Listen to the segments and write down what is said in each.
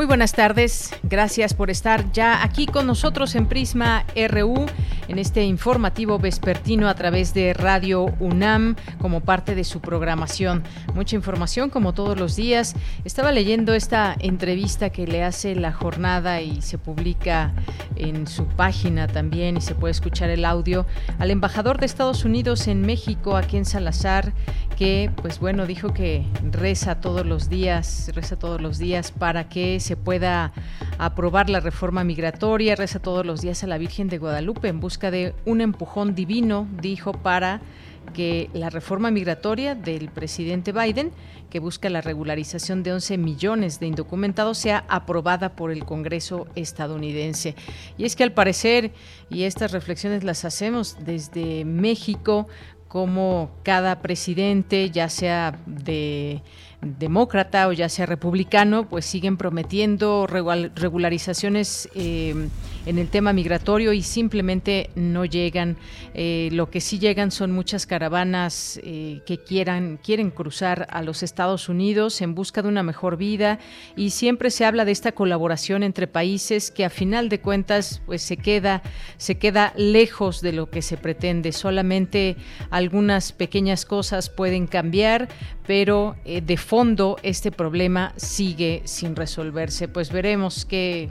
Muy buenas tardes, gracias por estar ya aquí con nosotros en Prisma RU, en este informativo vespertino a través de Radio UNAM como parte de su programación. Mucha información como todos los días. Estaba leyendo esta entrevista que le hace la jornada y se publica en su página también y se puede escuchar el audio al embajador de Estados Unidos en México, aquí en Salazar, que pues bueno, dijo que reza todos los días, reza todos los días para que se pueda aprobar la reforma migratoria, reza todos los días a la Virgen de Guadalupe en busca de un empujón divino, dijo, para que la reforma migratoria del presidente Biden, que busca la regularización de 11 millones de indocumentados, sea aprobada por el Congreso estadounidense. Y es que al parecer, y estas reflexiones las hacemos desde México, como cada presidente, ya sea de demócrata o ya sea republicano, pues siguen prometiendo regularizaciones eh, en el tema migratorio y simplemente no llegan. Eh, lo que sí llegan son muchas caravanas eh, que quieran, quieren cruzar a los Estados Unidos en busca de una mejor vida y siempre se habla de esta colaboración entre países que a final de cuentas pues se queda, se queda lejos de lo que se pretende. Solamente algunas pequeñas cosas pueden cambiar, pero de fondo este problema sigue sin resolverse. Pues veremos qué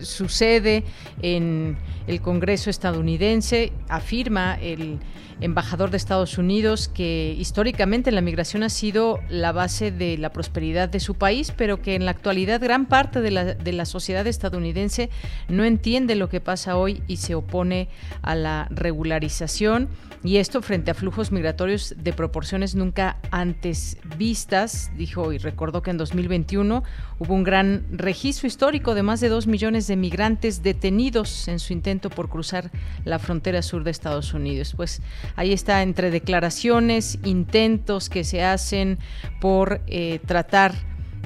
sucede en el Congreso estadounidense, afirma el embajador de Estados Unidos que históricamente la migración ha sido la base de la prosperidad de su país, pero que en la actualidad gran parte de la, de la sociedad estadounidense no entiende lo que pasa hoy y se opone a la regularización y esto frente a flujos migratorios de proporciones nunca antes vistas, dijo y recordó que en 2021 hubo un gran registro histórico de más de dos millones de migrantes detenidos en su intento por cruzar la frontera sur de Estados Unidos. Pues ahí está entre declaraciones, intentos que se hacen por eh, tratar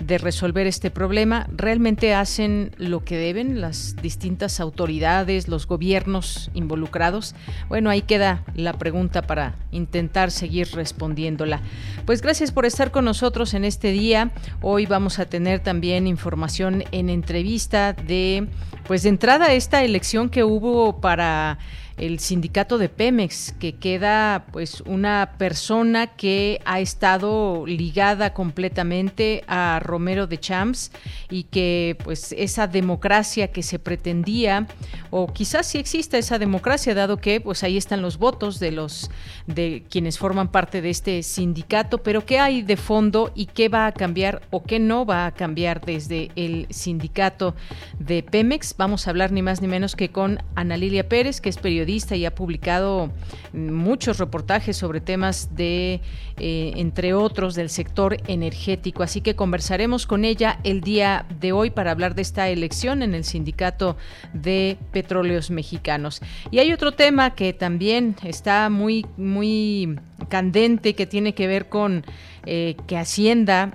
de resolver este problema. ¿Realmente hacen lo que deben las distintas autoridades, los gobiernos involucrados? Bueno, ahí queda la pregunta para intentar seguir respondiéndola. Pues gracias por estar con nosotros en este día. Hoy vamos a tener también información en entrevista de, pues de entrada, esta elección que hubo para el sindicato de Pemex, que queda pues una persona que ha estado ligada completamente a Romero de Champs y que pues esa democracia que se pretendía o quizás sí exista esa democracia dado que pues ahí están los votos de los de quienes forman parte de este sindicato, pero qué hay de fondo y qué va a cambiar o qué no va a cambiar desde el sindicato de Pemex. Vamos a hablar ni más ni menos que con Ana Lilia Pérez, que es periodista y ha publicado muchos reportajes sobre temas de, eh, entre otros, del sector energético. Así que conversaremos con ella el día de hoy para hablar de esta elección en el Sindicato de Petróleos Mexicanos. Y hay otro tema que también está muy, muy candente que tiene que ver con eh, que Hacienda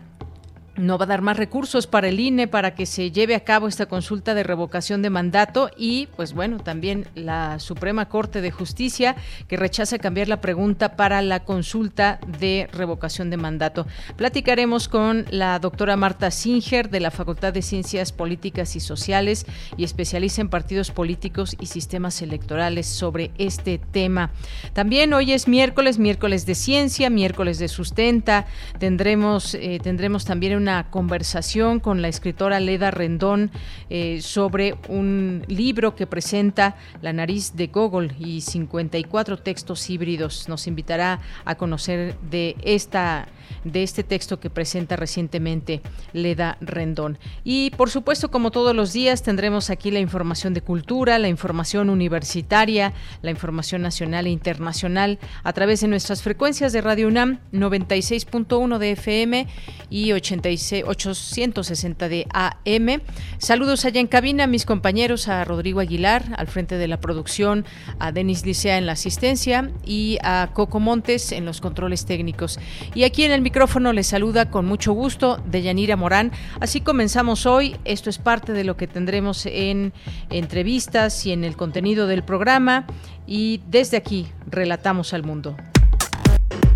no va a dar más recursos para el INE para que se lleve a cabo esta consulta de revocación de mandato y pues bueno, también la Suprema Corte de Justicia que rechaza cambiar la pregunta para la consulta de revocación de mandato. Platicaremos con la doctora Marta Singer de la Facultad de Ciencias Políticas y Sociales y especialista en partidos políticos y sistemas electorales sobre este tema. También hoy es miércoles, miércoles de ciencia, miércoles de sustenta. Tendremos, eh, tendremos también una conversación con la escritora Leda Rendón eh, sobre un libro que presenta La nariz de Gogol y 54 textos híbridos. Nos invitará a conocer de esta de este texto que presenta recientemente Leda Rendón. Y por supuesto, como todos los días, tendremos aquí la información de cultura, la información universitaria, la información nacional e internacional a través de nuestras frecuencias de Radio UNAM 96.1 de FM y 86, 860 de AM. Saludos allá en cabina a mis compañeros, a Rodrigo Aguilar al frente de la producción, a Denis Licea en la asistencia y a Coco Montes en los controles técnicos. Y aquí en el micrófono les saluda con mucho gusto Deyanira Morán. Así comenzamos hoy. Esto es parte de lo que tendremos en entrevistas y en el contenido del programa. Y desde aquí, relatamos al mundo.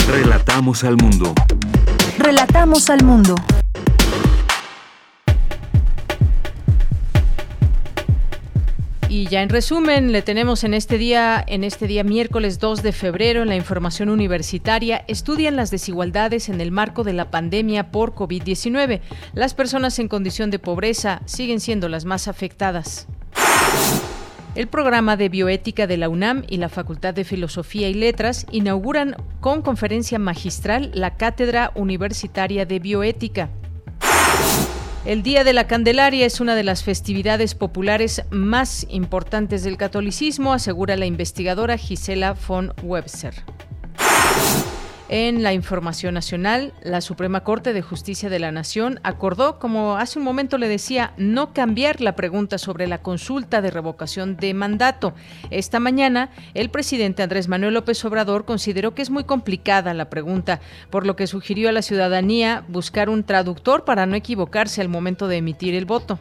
Relatamos al mundo. Relatamos al mundo. Y ya en resumen, le tenemos en este día, en este día miércoles 2 de febrero, en la información universitaria, estudian las desigualdades en el marco de la pandemia por COVID-19. Las personas en condición de pobreza siguen siendo las más afectadas. El programa de bioética de la UNAM y la Facultad de Filosofía y Letras inauguran con conferencia magistral la Cátedra Universitaria de Bioética. El Día de la Candelaria es una de las festividades populares más importantes del catolicismo, asegura la investigadora Gisela von Webster. En la información nacional, la Suprema Corte de Justicia de la Nación acordó, como hace un momento le decía, no cambiar la pregunta sobre la consulta de revocación de mandato. Esta mañana, el presidente Andrés Manuel López Obrador consideró que es muy complicada la pregunta, por lo que sugirió a la ciudadanía buscar un traductor para no equivocarse al momento de emitir el voto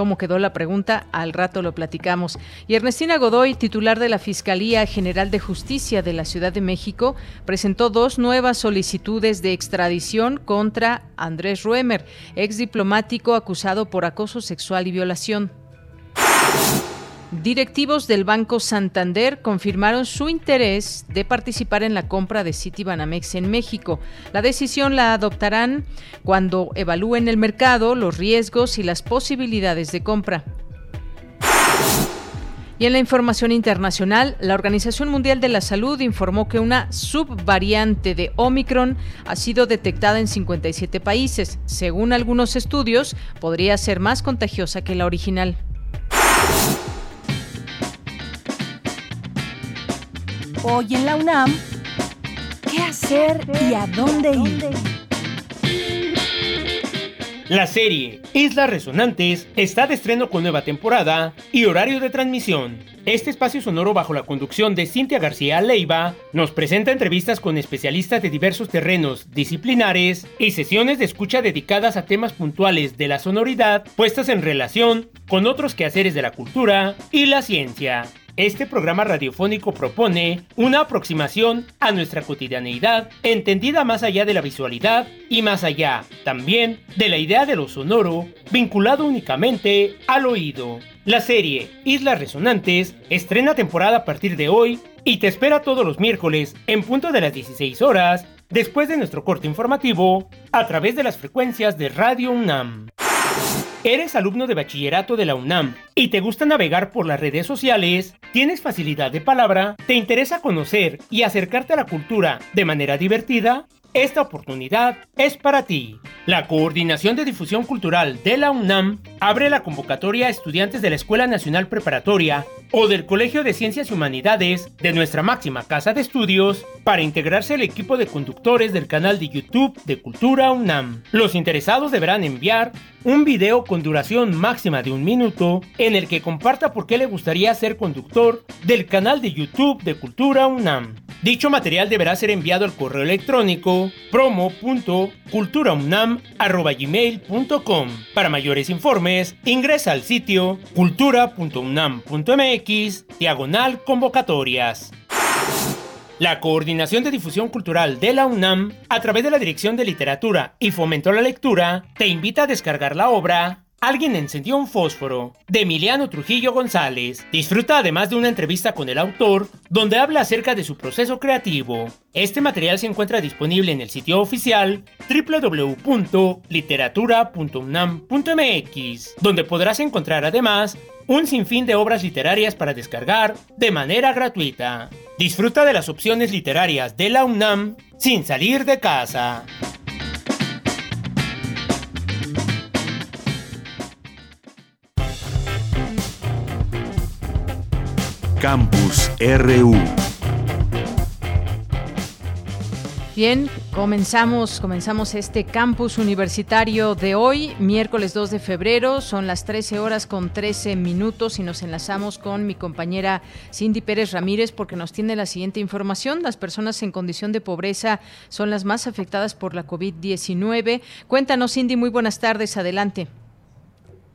cómo quedó la pregunta, al rato lo platicamos. Y Ernestina Godoy, titular de la Fiscalía General de Justicia de la Ciudad de México, presentó dos nuevas solicitudes de extradición contra Andrés Ruemer, ex diplomático acusado por acoso sexual y violación. Directivos del Banco Santander confirmaron su interés de participar en la compra de Citibanamex en México. La decisión la adoptarán cuando evalúen el mercado, los riesgos y las posibilidades de compra. Y en la información internacional, la Organización Mundial de la Salud informó que una subvariante de Omicron ha sido detectada en 57 países. Según algunos estudios, podría ser más contagiosa que la original. Hoy en la UNAM, ¿qué hacer y a dónde ir? La serie Islas Resonantes está de estreno con nueva temporada y horario de transmisión. Este espacio sonoro bajo la conducción de Cintia García Leiva nos presenta entrevistas con especialistas de diversos terrenos disciplinares y sesiones de escucha dedicadas a temas puntuales de la sonoridad puestas en relación con otros quehaceres de la cultura y la ciencia. Este programa radiofónico propone una aproximación a nuestra cotidianeidad entendida más allá de la visualidad y más allá también de la idea de lo sonoro vinculado únicamente al oído. La serie Islas Resonantes estrena temporada a partir de hoy y te espera todos los miércoles en punto de las 16 horas después de nuestro corte informativo a través de las frecuencias de Radio UNAM. ¿Eres alumno de bachillerato de la UNAM y te gusta navegar por las redes sociales? ¿Tienes facilidad de palabra? ¿Te interesa conocer y acercarte a la cultura de manera divertida? Esta oportunidad es para ti. La Coordinación de Difusión Cultural de la UNAM abre la convocatoria a estudiantes de la Escuela Nacional Preparatoria o del Colegio de Ciencias y Humanidades de nuestra máxima casa de estudios para integrarse al equipo de conductores del canal de YouTube de Cultura UNAM. Los interesados deberán enviar un video con duración máxima de un minuto en el que comparta por qué le gustaría ser conductor del canal de YouTube de Cultura UNAM. Dicho material deberá ser enviado al correo electrónico promo.culturaunam.gmail.com. Para mayores informes, ingresa al sitio cultura.unam.mx diagonal convocatorias. La Coordinación de Difusión Cultural de la UNAM, a través de la Dirección de Literatura y Fomento a la Lectura, te invita a descargar la obra Alguien encendió un fósforo, de Emiliano Trujillo González. Disfruta además de una entrevista con el autor, donde habla acerca de su proceso creativo. Este material se encuentra disponible en el sitio oficial www.literatura.unam.mx, donde podrás encontrar además un sinfín de obras literarias para descargar de manera gratuita. Disfruta de las opciones literarias de la UNAM sin salir de casa. Campus RU. Bien, comenzamos, comenzamos este campus universitario de hoy, miércoles 2 de febrero, son las 13 horas con 13 minutos y nos enlazamos con mi compañera Cindy Pérez Ramírez porque nos tiene la siguiente información. Las personas en condición de pobreza son las más afectadas por la COVID-19. Cuéntanos, Cindy, muy buenas tardes, adelante.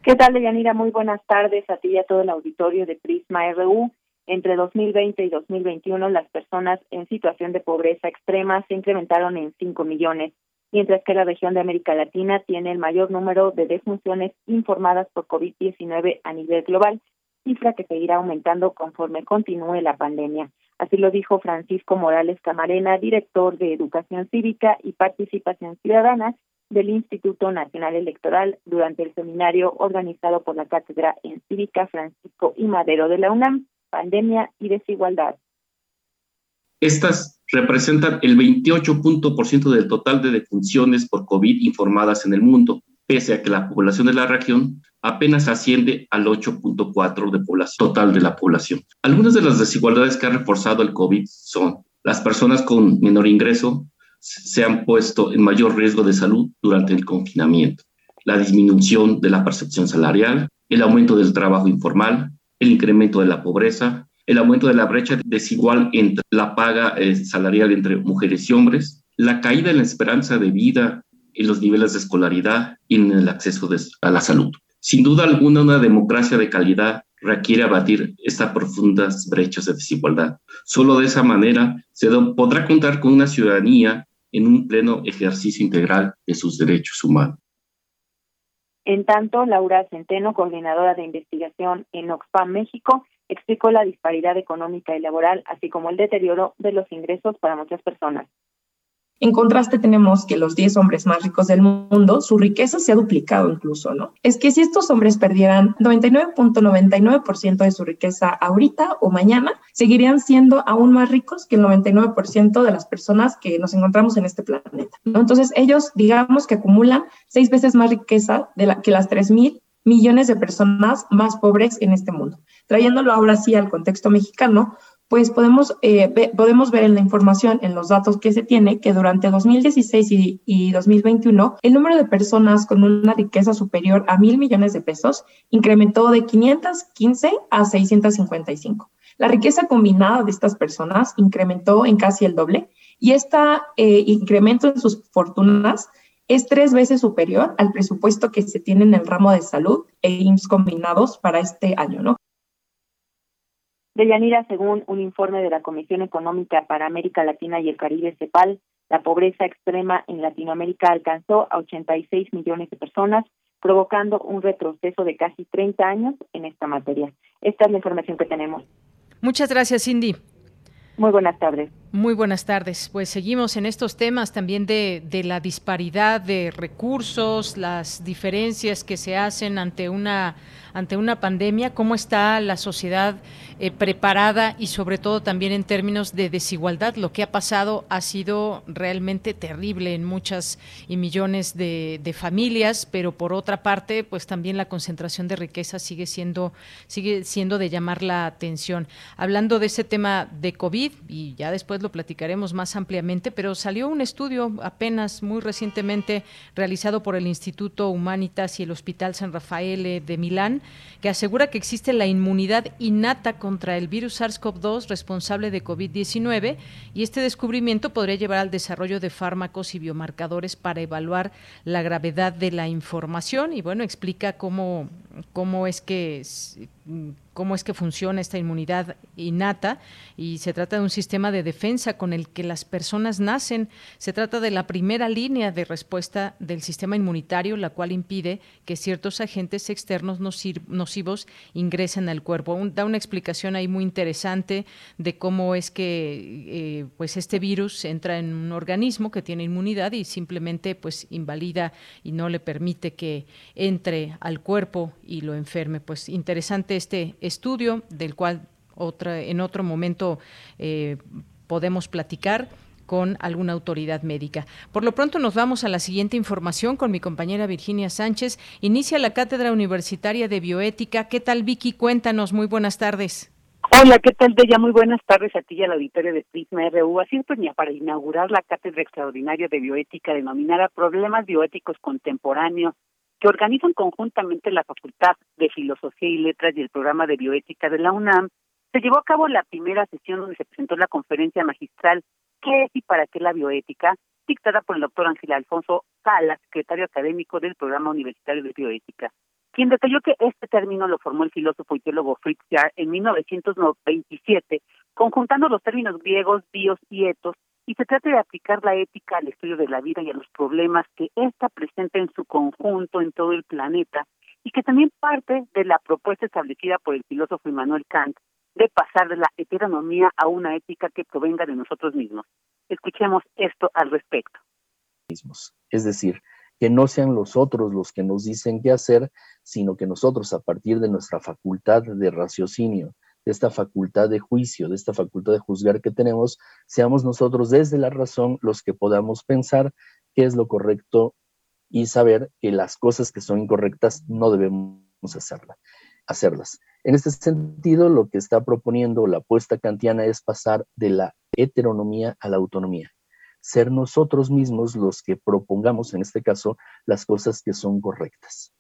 ¿Qué tal, Deyanira? Muy buenas tardes a ti y a todo el auditorio de Prisma RU. Entre 2020 y 2021, las personas en situación de pobreza extrema se incrementaron en 5 millones, mientras que la región de América Latina tiene el mayor número de defunciones informadas por COVID-19 a nivel global, cifra que seguirá aumentando conforme continúe la pandemia. Así lo dijo Francisco Morales Camarena, director de Educación Cívica y Participación Ciudadana del Instituto Nacional Electoral durante el seminario organizado por la Cátedra en Cívica Francisco y Madero de la UNAM pandemia y desigualdad. Estas representan el 28% del total de defunciones por COVID informadas en el mundo, pese a que la población de la región apenas asciende al 8.4% de población total de la población. Algunas de las desigualdades que ha reforzado el COVID son las personas con menor ingreso se han puesto en mayor riesgo de salud durante el confinamiento, la disminución de la percepción salarial, el aumento del trabajo informal, el incremento de la pobreza, el aumento de la brecha desigual entre la paga eh, salarial entre mujeres y hombres, la caída en la esperanza de vida, en los niveles de escolaridad y en el acceso a la salud. Sin duda alguna, una democracia de calidad requiere abatir estas profundas brechas de desigualdad. Solo de esa manera se podrá contar con una ciudadanía en un pleno ejercicio integral de sus derechos humanos. En tanto, Laura Centeno, coordinadora de investigación en Oxfam México, explicó la disparidad económica y laboral, así como el deterioro de los ingresos para muchas personas. En contraste, tenemos que los 10 hombres más ricos del mundo, su riqueza se ha duplicado incluso, ¿no? Es que si estos hombres perdieran 99.99% de su riqueza ahorita o mañana, seguirían siendo aún más ricos que el 99% de las personas que nos encontramos en este planeta, ¿no? Entonces, ellos, digamos que acumulan seis veces más riqueza que las 3.000 millones de personas más pobres en este mundo. Trayéndolo ahora sí al contexto mexicano, pues podemos, eh, podemos ver en la información, en los datos que se tiene, que durante 2016 y, y, 2021, el número de personas con una riqueza superior a mil millones de pesos incrementó de 515 a 655. La riqueza combinada de estas personas incrementó en casi el doble y este incremento en sus fortunas es tres veces superior al presupuesto que se tiene en el ramo de salud e IMSS combinados para este año, ¿no? Deyanira, según un informe de la Comisión Económica para América Latina y el Caribe, CEPAL, la pobreza extrema en Latinoamérica alcanzó a 86 millones de personas, provocando un retroceso de casi 30 años en esta materia. Esta es la información que tenemos. Muchas gracias, Cindy. Muy buenas tardes. Muy buenas tardes. Pues seguimos en estos temas también de, de, la disparidad de recursos, las diferencias que se hacen ante una ante una pandemia, cómo está la sociedad eh, preparada y sobre todo también en términos de desigualdad. Lo que ha pasado ha sido realmente terrible en muchas y millones de, familias, pero por otra parte, pues también la concentración de riqueza sigue siendo, sigue siendo de llamar la atención. Hablando de ese tema de COVID, y ya después lo platicaremos más ampliamente, pero salió un estudio apenas muy recientemente realizado por el Instituto Humanitas y el Hospital San Rafael de Milán, que asegura que existe la inmunidad innata contra el virus SARS-CoV-2 responsable de COVID-19 y este descubrimiento podría llevar al desarrollo de fármacos y biomarcadores para evaluar la gravedad de la información. Y bueno, explica cómo cómo es que cómo es que funciona esta inmunidad innata y se trata de un sistema de defensa con el que las personas nacen. Se trata de la primera línea de respuesta del sistema inmunitario, la cual impide que ciertos agentes externos nocivos ingresen al cuerpo. da una explicación ahí muy interesante de cómo es que eh, pues este virus entra en un organismo que tiene inmunidad y simplemente pues invalida y no le permite que entre al cuerpo y lo enferme. Pues interesante este estudio, del cual otra, en otro momento eh, podemos platicar con alguna autoridad médica. Por lo pronto nos vamos a la siguiente información con mi compañera Virginia Sánchez. Inicia la Cátedra Universitaria de Bioética. ¿Qué tal, Vicky? Cuéntanos. Muy buenas tardes. Hola, ¿qué tal, Bella? Muy buenas tardes a ti y al auditorio de Prisma RU. Así es, pues, para inaugurar la Cátedra Extraordinaria de Bioética denominada Problemas Bioéticos Contemporáneos que organizan conjuntamente la Facultad de Filosofía y Letras y el programa de bioética de la UNAM, se llevó a cabo la primera sesión donde se presentó la conferencia magistral ¿Qué es y para qué la bioética? dictada por el doctor Ángel Alfonso Sala, secretario académico del programa universitario de bioética, quien detalló que este término lo formó el filósofo y teólogo Fritz Jarr en 1927, conjuntando los términos griegos bios y etos y se trata de aplicar la ética al estudio de la vida y a los problemas que ésta presenta en su conjunto en todo el planeta y que también parte de la propuesta establecida por el filósofo Immanuel Kant de pasar de la heteronomía a una ética que provenga de nosotros mismos. Escuchemos esto al respecto. Es decir, que no sean los otros los que nos dicen qué hacer, sino que nosotros, a partir de nuestra facultad de raciocinio, de esta facultad de juicio, de esta facultad de juzgar que tenemos, seamos nosotros desde la razón los que podamos pensar qué es lo correcto y saber que las cosas que son incorrectas no debemos hacerlas. En este sentido, lo que está proponiendo la apuesta kantiana es pasar de la heteronomía a la autonomía. Ser nosotros mismos los que propongamos, en este caso, las cosas que son correctas.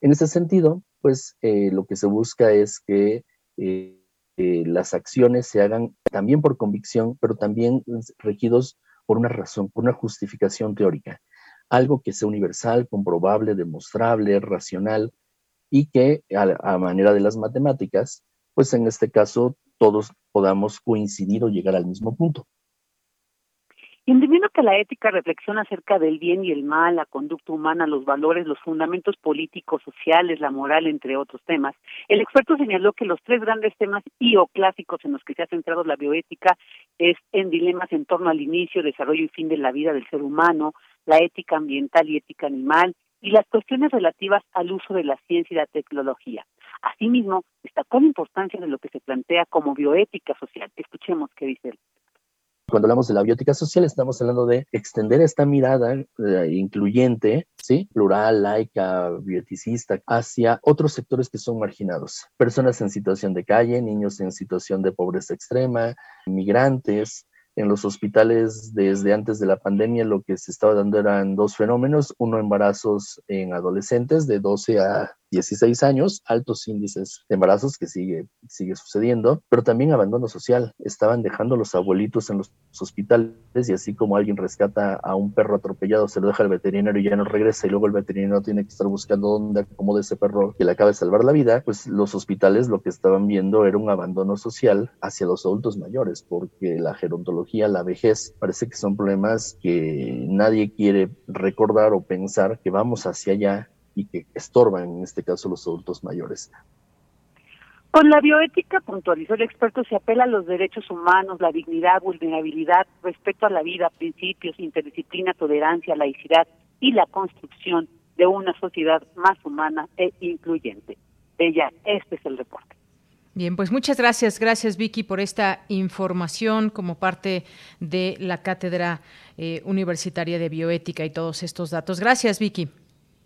En este sentido, pues eh, lo que se busca es que eh, eh, las acciones se hagan también por convicción, pero también regidos por una razón, por una justificación teórica, algo que sea universal, comprobable, demostrable, racional y que a, manera de las matemáticas, pues en este caso todos podamos coincidir o llegar al mismo punto. Entendiendo que la ética reflexiona acerca del bien y el mal, la conducta humana, los valores, los fundamentos políticos, sociales, la moral, entre otros temas, el experto señaló que los tres grandes temas y en los que se ha centrado la bioética es en dilemas en torno al inicio, desarrollo y fin de la vida del ser humano, la ética ambiental y ética animal, y las cuestiones relativas al uso de la ciencia y la tecnología. Asimismo, destacó la importancia de lo que se plantea como bioética social. Escuchemos qué dice él. Cuando hablamos de la biótica social, estamos hablando de extender esta mirada eh, incluyente, ¿sí? plural, laica, bioticista, hacia otros sectores que son marginados. Personas en situación de calle, niños en situación de pobreza extrema, migrantes, en los hospitales desde antes de la pandemia lo que se estaba dando eran dos fenómenos, uno embarazos en adolescentes de 12 a 16 años, altos índices de embarazos que sigue, sigue sucediendo, pero también abandono social. Estaban dejando los abuelitos en los hospitales y así como alguien rescata a un perro atropellado, se lo deja al veterinario y ya no regresa y luego el veterinario tiene que estar buscando dónde acomode ese perro que le acaba de salvar la vida, pues los hospitales lo que estaban viendo era un abandono social hacia los adultos mayores, porque la gerontología, la vejez, parece que son problemas que nadie quiere recordar o pensar que vamos hacia allá y que estorban, en este caso, los adultos mayores. Con la bioética, puntualizó el experto, se apela a los derechos humanos, la dignidad, vulnerabilidad, respeto a la vida, principios, interdisciplina, tolerancia, laicidad y la construcción de una sociedad más humana e incluyente. Ella, este es el reporte. Bien, pues muchas gracias, gracias Vicky por esta información como parte de la Cátedra eh, Universitaria de Bioética y todos estos datos. Gracias Vicky.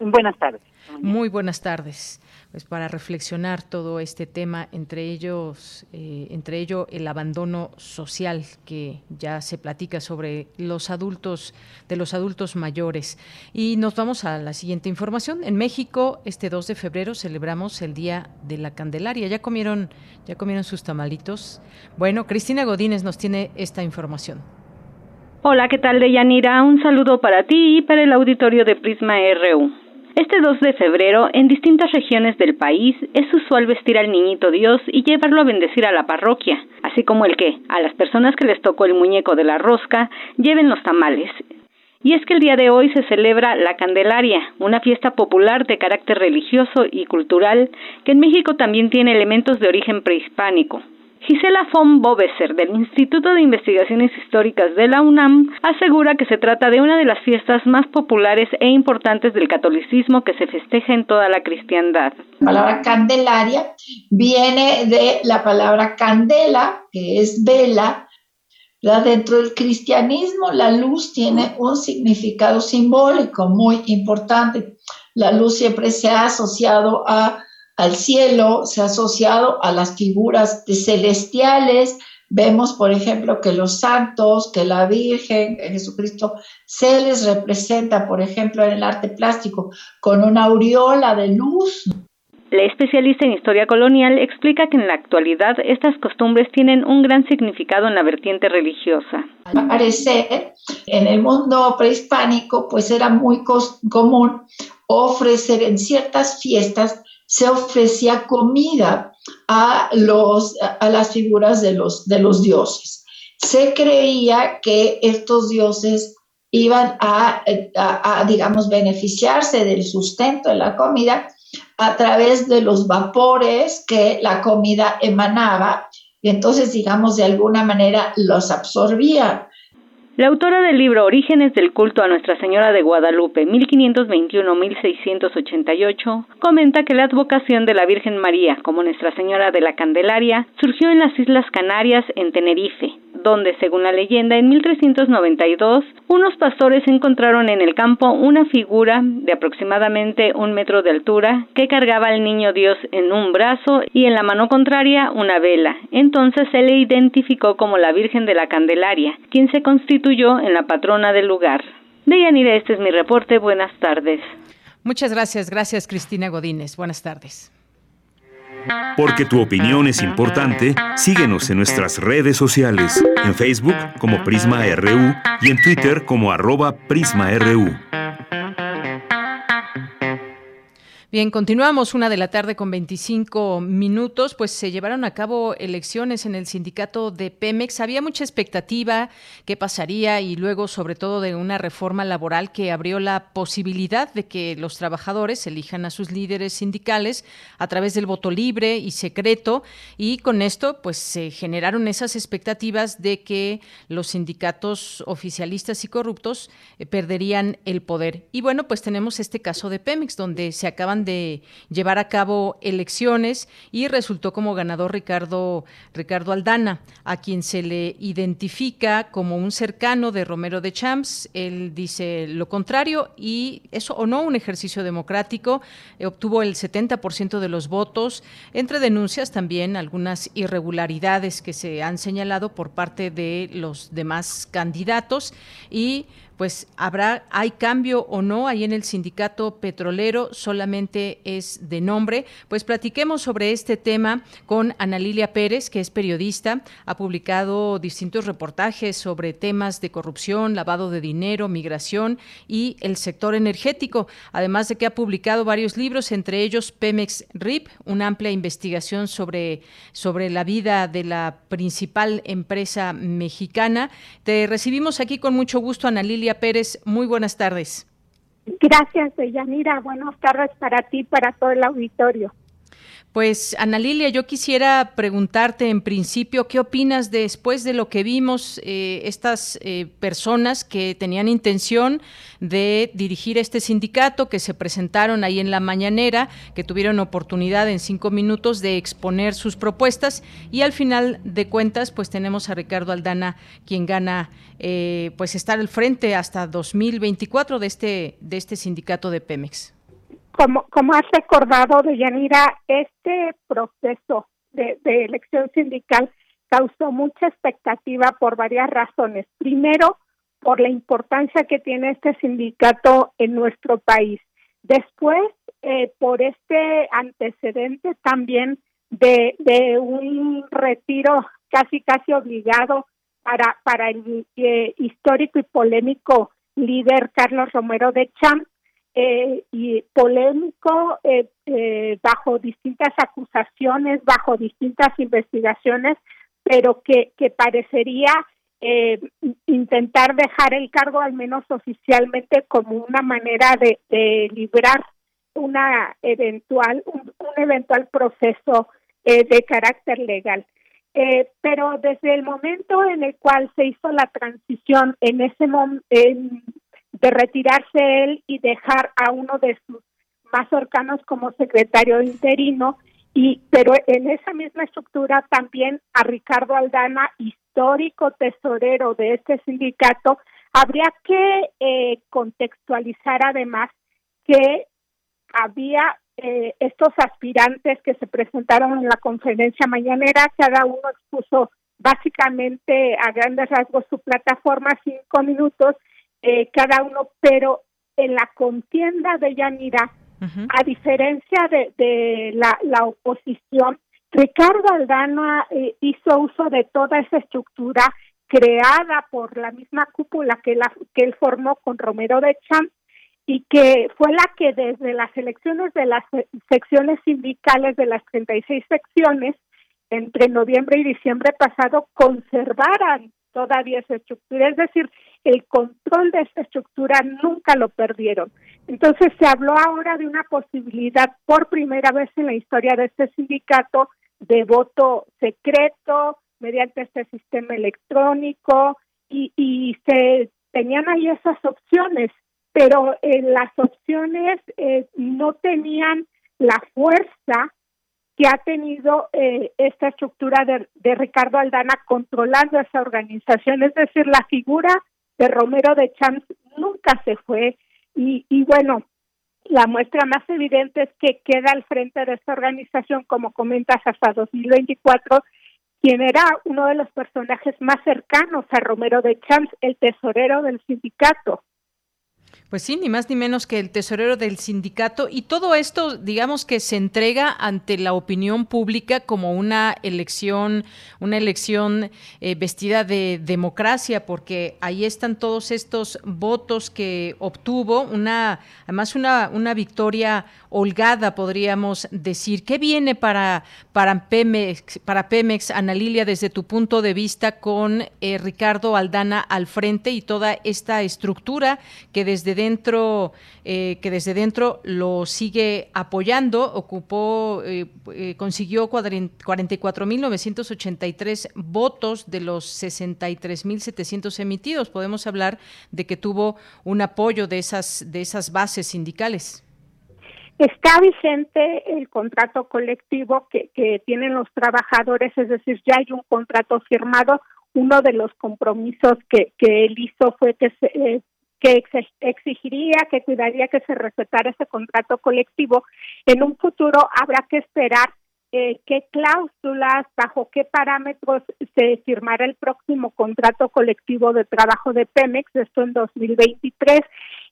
Buenas tardes. Muy buenas tardes. Pues para reflexionar todo este tema, entre ellos, eh, entre ello el abandono social que ya se platica sobre los adultos, de los adultos mayores. Y nos vamos a la siguiente información. En México, este 2 de febrero celebramos el Día de la Candelaria. ¿Ya comieron, ya comieron sus tamalitos? Bueno, Cristina Godínez nos tiene esta información. Hola, ¿qué tal, Deyanira? Un saludo para ti y para el auditorio de Prisma RU. Este 2 de febrero, en distintas regiones del país, es usual vestir al niñito Dios y llevarlo a bendecir a la parroquia, así como el que, a las personas que les tocó el muñeco de la rosca, lleven los tamales. Y es que el día de hoy se celebra la Candelaria, una fiesta popular de carácter religioso y cultural que en México también tiene elementos de origen prehispánico. Gisela von Bobeser, del Instituto de Investigaciones Históricas de la UNAM, asegura que se trata de una de las fiestas más populares e importantes del catolicismo que se festeja en toda la cristiandad. La palabra Candelaria viene de la palabra candela, que es vela. Dentro del cristianismo, la luz tiene un significado simbólico muy importante. La luz siempre se ha asociado a al cielo, se ha asociado a las figuras de celestiales. Vemos, por ejemplo, que los santos, que la Virgen, Jesucristo, se les representa, por ejemplo, en el arte plástico, con una aureola de luz. La especialista en historia colonial explica que en la actualidad estas costumbres tienen un gran significado en la vertiente religiosa. Al parecer, en el mundo prehispánico, pues era muy común ofrecer en ciertas fiestas se ofrecía comida a, los, a las figuras de los, de los dioses. Se creía que estos dioses iban a, a, digamos, beneficiarse del sustento de la comida a través de los vapores que la comida emanaba y entonces, digamos, de alguna manera los absorbía. La autora del libro Orígenes del culto a Nuestra Señora de Guadalupe 1521-1688 comenta que la advocación de la Virgen María como Nuestra Señora de la Candelaria surgió en las Islas Canarias en Tenerife, donde, según la leyenda, en 1392 unos pastores encontraron en el campo una figura de aproximadamente un metro de altura que cargaba al niño Dios en un brazo y en la mano contraria una vela. Entonces se le identificó como la Virgen de la Candelaria, quien se constituyó en la patrona del lugar. Deyanira, este es mi reporte. Buenas tardes. Muchas gracias. Gracias, Cristina Godínez. Buenas tardes. Porque tu opinión es importante, síguenos en nuestras redes sociales, en Facebook como Prisma RU y en Twitter como arroba PrismaRU. Bien, continuamos una de la tarde con 25 minutos, pues se llevaron a cabo elecciones en el sindicato de Pemex. Había mucha expectativa qué pasaría y luego sobre todo de una reforma laboral que abrió la posibilidad de que los trabajadores elijan a sus líderes sindicales a través del voto libre y secreto y con esto pues se generaron esas expectativas de que los sindicatos oficialistas y corruptos eh, perderían el poder. Y bueno, pues tenemos este caso de Pemex donde se acaban de llevar a cabo elecciones y resultó como ganador Ricardo, Ricardo Aldana, a quien se le identifica como un cercano de Romero de Champs. Él dice lo contrario y eso o no un ejercicio democrático. Eh, obtuvo el 70% de los votos, entre denuncias también algunas irregularidades que se han señalado por parte de los demás candidatos y pues habrá, hay cambio o no ahí en el sindicato petrolero, solamente es de nombre. Pues platiquemos sobre este tema con Ana Lilia Pérez, que es periodista, ha publicado distintos reportajes sobre temas de corrupción, lavado de dinero, migración y el sector energético, además de que ha publicado varios libros, entre ellos Pemex RIP, una amplia investigación sobre, sobre la vida de la principal empresa mexicana. Te recibimos aquí con mucho gusto, Ana Lilia Pérez, muy buenas tardes. Gracias, Deyanira. Buenas tardes para ti para todo el auditorio. Pues Ana Lilia, yo quisiera preguntarte en principio, ¿qué opinas después de lo que vimos eh, estas eh, personas que tenían intención de dirigir este sindicato, que se presentaron ahí en la mañanera, que tuvieron oportunidad en cinco minutos de exponer sus propuestas y al final de cuentas, pues tenemos a Ricardo Aldana, quien gana, eh, pues estar al frente hasta 2024 de este de este sindicato de Pemex? Como, como has recordado, Deyanira, este proceso de, elección sindical causó mucha expectativa por varias razones. Primero, por la importancia que tiene este sindicato en nuestro país. Después, eh, por este antecedente también de, un retiro casi casi obligado para, para el eh, histórico y polémico líder Carlos Romero de Champ, eh, y polémico eh, eh, bajo distintas acusaciones, bajo distintas investigaciones, pero que, que parecería intentar dejar el cargo, al menos oficialmente, como una manera de, de librar una eventual, un, eventual proceso de carácter legal. pero desde el momento en el cual se hizo la transición en ese momento, de retirarse él y dejar a uno de sus más cercanos como secretario interino. Y pero en esa misma estructura también a Ricardo Aldana histórico tesorero de este sindicato habría que eh, contextualizar además que había eh, estos aspirantes que se presentaron en la conferencia mañanera cada uno expuso básicamente a grandes rasgos su plataforma cinco minutos eh, cada uno, pero en la contienda de Yanira, a diferencia de, de la, la, oposición, Ricardo Aldana eh, hizo uso de toda esa estructura creada por la misma cúpula que, la, que él formó con Romero de Champ y que fue la que desde las elecciones de las secciones sindicales de las 36 secciones entre noviembre y diciembre pasado conservaran todavía esa estructura. Es decir, el control de esa estructura nunca lo perdieron. Entonces se habló ahora de una posibilidad por primera vez en la historia de este sindicato de voto secreto mediante este sistema electrónico y, se tenían ahí esas opciones, pero eh, las opciones eh, no tenían la fuerza que ha tenido eh, esta estructura de, Ricardo Aldana controlando esa organización, es decir, la figura de Romero de Champs nunca se fue y, y bueno, la muestra más evidente es que queda al frente de esta organización, como comentas, hasta 2024, quien era uno de los personajes más cercanos a Romero de Champs, el tesorero del sindicato. Pues sí, ni más ni menos que el tesorero del sindicato y todo esto, digamos que se entrega ante la opinión pública como una elección, una elección eh, vestida de democracia, porque ahí están todos estos votos que obtuvo, una, además una, una victoria holgada, podríamos decir. ¿Qué viene para, para Pemex, para Pemex, Ana Lilia, desde tu punto de vista, con eh, Ricardo Aldana al frente y toda esta estructura que desde dentro, eh, que desde dentro lo sigue apoyando, ocupó, eh, eh consiguió 44.983 votos de los 63.700 emitidos. Podemos hablar de que tuvo un apoyo de esas, de esas bases sindicales. Está vigente el contrato colectivo que, que tienen los trabajadores, es decir, ya hay un contrato firmado. Uno de los compromisos que, que él hizo fue que se, eh, que exigiría, que cuidaría que se respetara ese contrato colectivo. En un futuro habrá que esperar eh, qué cláusulas, bajo qué parámetros se firmará el próximo contrato colectivo de trabajo de Pemex, esto en 2023.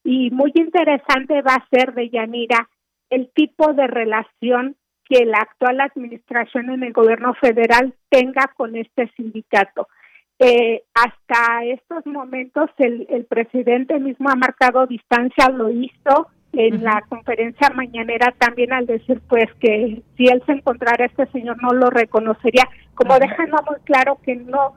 Y muy interesante va a ser de Yanira el tipo de relación que la actual administración en el gobierno federal tenga con este sindicato. Eh, hasta estos momentos el, el, presidente mismo ha marcado distancia, lo hizo en la conferencia mañanera también al decir pues que si él se encontrara este señor no lo reconocería, como dejando muy claro que no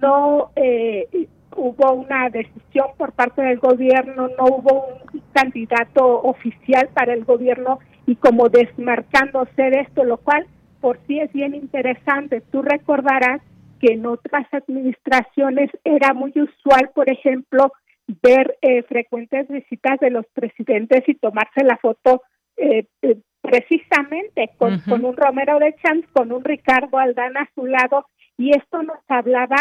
no eh, hubo una decisión por parte del gobierno, no hubo un candidato oficial para el gobierno y como desmarcándose de esto, lo cual por sí es bien interesante. Tú recordarás que en otras administraciones era muy usual, por ejemplo, ver eh, frecuentes visitas de los presidentes y tomarse la foto eh, eh, precisamente con, con, un Romero de Champs, con un Ricardo Aldana a su lado, y esto nos hablaba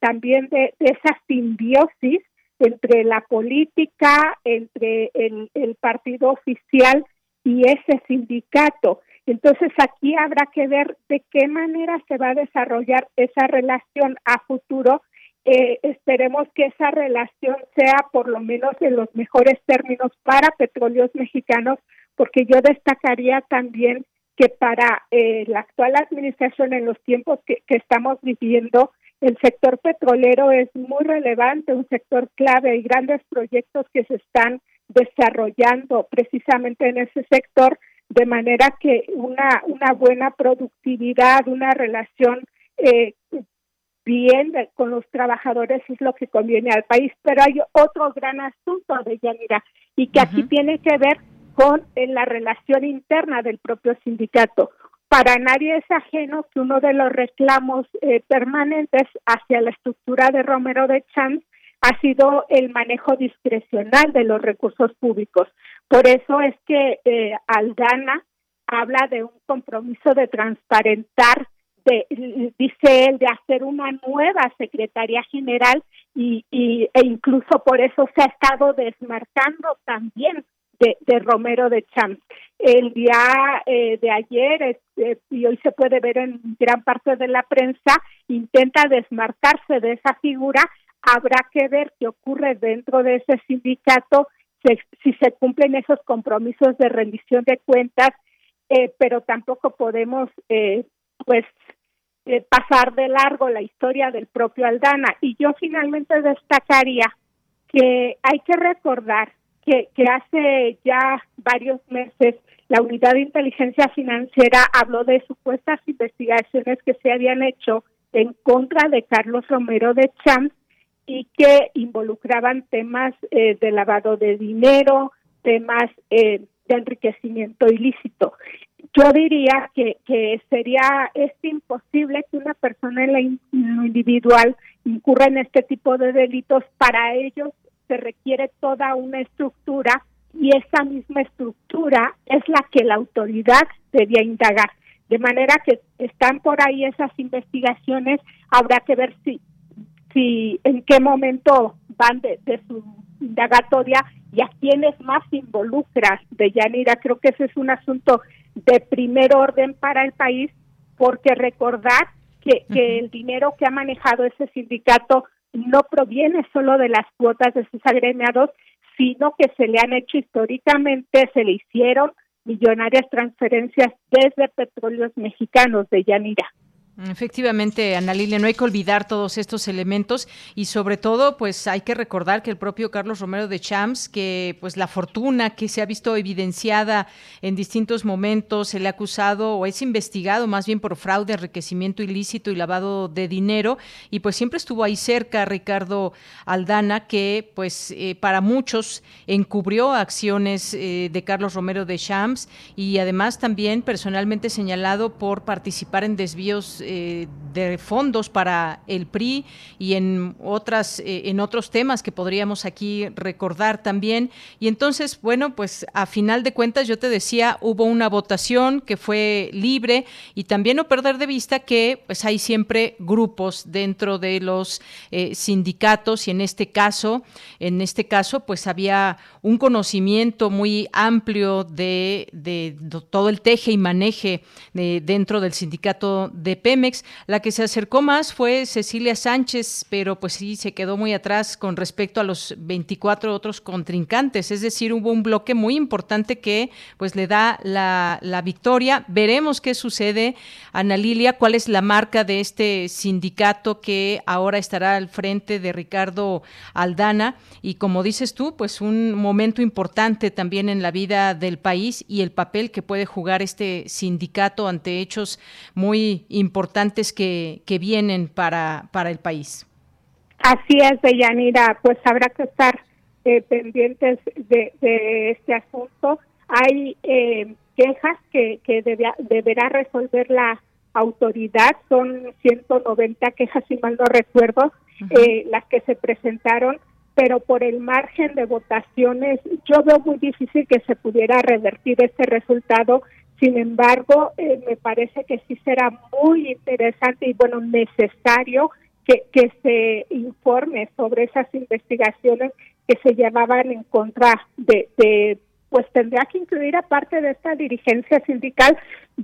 también de, esa simbiosis entre la política, entre el, el partido oficial y ese sindicato. Entonces aquí habrá que ver de qué manera se va a desarrollar esa relación a futuro. Eh, esperemos que esa relación sea por lo menos en los mejores términos para petróleos mexicanos, porque yo destacaría también que para eh, la actual administración en los tiempos que, que estamos viviendo, el sector petrolero es muy relevante, un sector clave, hay grandes proyectos que se están desarrollando precisamente en ese sector, de manera que una, una buena productividad, una relación eh, bien con los trabajadores es lo que conviene al país. Pero hay otro gran asunto de Yanira y que aquí tiene que ver con eh, la relación interna del propio sindicato. Para nadie es ajeno que uno de los reclamos eh, permanentes hacia la estructura de Romero de Champs ha sido el manejo discrecional de los recursos públicos. Por eso es que eh, Aldana habla de un compromiso de transparentar de, dice él, de hacer una nueva Secretaría General y, e incluso por eso se ha estado desmarcando también de, Romero de Champs. El día eh, de ayer, este, y hoy se puede ver en gran parte de la prensa, intenta desmarcarse de esa figura. Habrá que ver qué ocurre dentro de ese sindicato, si, se cumplen esos compromisos de rendición de cuentas, eh, pero tampoco podemos eh, pues eh, pasar de largo la historia del propio Aldana. Y yo finalmente destacaría que hay que recordar que, que hace ya varios meses la Unidad de Inteligencia Financiera habló de supuestas investigaciones que se habían hecho en contra de Carlos Romero de Champs y que involucraban temas eh, de lavado de dinero, temas eh, de enriquecimiento ilícito yo diría que, que sería es imposible que una persona en, lo individual incurra en este tipo de delitos. Para ellos se requiere toda una estructura y esa misma estructura es la que la autoridad debía indagar. De manera que están por ahí esas investigaciones, habrá que ver si, si en qué momento van de, de su indagatoria y a quiénes más involucra de Yanira. Creo que ese es un asunto de primer orden para el país, porque recordar que, que el dinero que ha manejado ese sindicato no proviene solo de las cuotas de sus agremiados, sino que se le han hecho históricamente, se le hicieron millonarias transferencias desde petróleos mexicanos de Yanira. Efectivamente, Ana Lilia, no hay que olvidar todos estos elementos y sobre todo, pues hay que recordar que el propio Carlos Romero de Champs, que pues la fortuna que se ha visto evidenciada en distintos momentos, se le ha acusado o es investigado más bien por fraude, enriquecimiento ilícito y lavado de dinero y pues siempre estuvo ahí cerca Ricardo Aldana, que pues eh, para muchos encubrió acciones eh, de Carlos Romero de Champs y además también personalmente señalado por participar en desvíos eh, de fondos para el PRI y en otras eh, en otros temas que podríamos aquí recordar también. Y entonces bueno pues a final de cuentas yo te decía hubo una votación que fue libre y también no perder de vista que pues hay siempre grupos dentro de los eh, sindicatos y en este caso en este caso pues había un conocimiento muy amplio de, de, todo el teje y maneje dentro del sindicato de P la que se acercó más fue Cecilia Sánchez, pero pues sí se quedó muy atrás con respecto a los 24 otros contrincantes. Es decir, hubo un bloque muy importante que pues le da la, la victoria. Veremos qué sucede, Ana Lilia, cuál es la marca de este sindicato que ahora estará al frente de Ricardo Aldana. Y como dices tú, pues un momento importante también en la vida del país y el papel que puede jugar este sindicato ante hechos muy importantes importantes que, que vienen para, para el país. Así es, Deyanira, pues habrá que estar eh, pendientes de, de, este asunto. Hay eh, quejas que, que deberá resolver la autoridad, son 190 quejas, si mal no recuerdo, eh, las que se presentaron, pero por el margen de votaciones yo veo muy difícil que se pudiera revertir este resultado sin embargo, eh, me parece que sí será muy interesante y bueno, necesario que, que se informe sobre esas investigaciones que se llevaban en contra de, de pues tendría que incluir aparte de esta dirigencia sindical,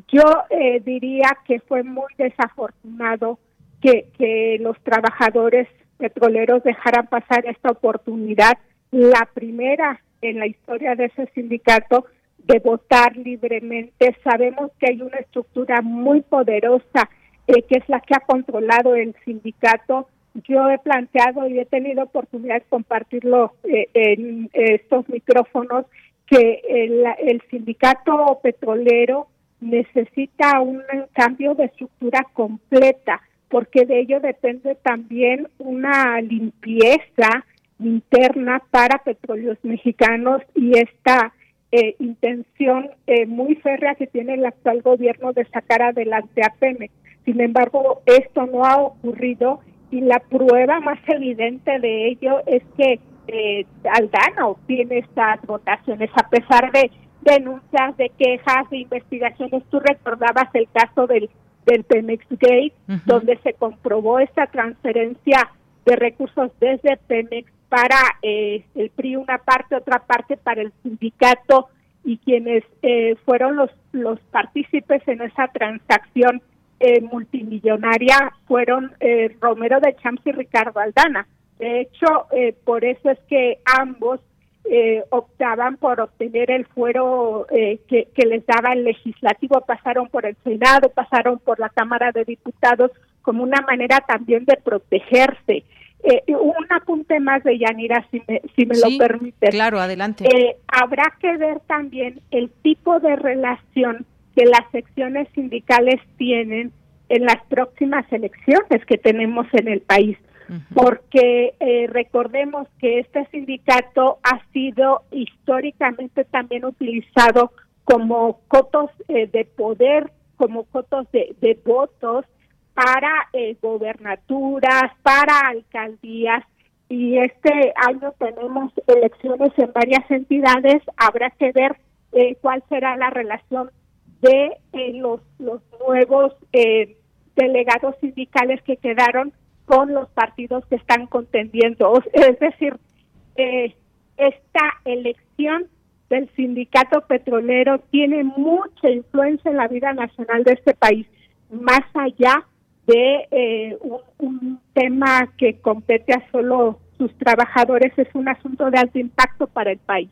yo eh, diría que fue muy desafortunado que, que los trabajadores petroleros dejaran pasar esta oportunidad, la primera en la historia de ese sindicato, de votar libremente. Sabemos que hay una estructura muy poderosa eh, que es la que ha controlado el sindicato yo he planteado y he tenido oportunidad de compartirlo eh, en estos micrófonos que el, el sindicato petrolero necesita un cambio de estructura completa, porque de ello depende también una limpieza interna para petróleos mexicanos y esta eh, intención eh, muy férrea que tiene el actual gobierno de sacar adelante a Pemex. Sin embargo, esto no ha ocurrido y la prueba más evidente de ello es que eh, Aldana obtiene estas votaciones a pesar de denuncias, de quejas, de investigaciones. Tú recordabas el caso del, del Pemex Gate, donde se comprobó esta transferencia de recursos desde Pemex para eh, el PRI una parte, otra parte para el sindicato y quienes eh, fueron los, los partícipes en esa transacción eh, multimillonaria fueron Romero de Champs y Ricardo Aldana. De hecho, por eso es que ambos optaban por obtener el fuero que, que les daba el legislativo, pasaron por el Senado, pasaron por la Cámara de Diputados como una manera también de protegerse. Eh, un apunte más de Yanira, si me, si me lo permite. Claro, adelante. Eh, habrá que ver también el tipo de relación que las secciones sindicales tienen en las próximas elecciones que tenemos en el país. Porque eh, recordemos que este sindicato ha sido históricamente también utilizado como cotos de poder, como cotos de, de votos para eh, gobernaturas, para alcaldías y este año tenemos elecciones en varias entidades, habrá que ver eh, cuál será la relación de eh, los, los nuevos delegados sindicales que quedaron con los partidos que están contendiendo. Es decir, esta elección del sindicato petrolero tiene mucha influencia en la vida nacional de este país, más allá de eh, un, tema que compete a solo sus trabajadores, es un asunto de alto impacto para el país.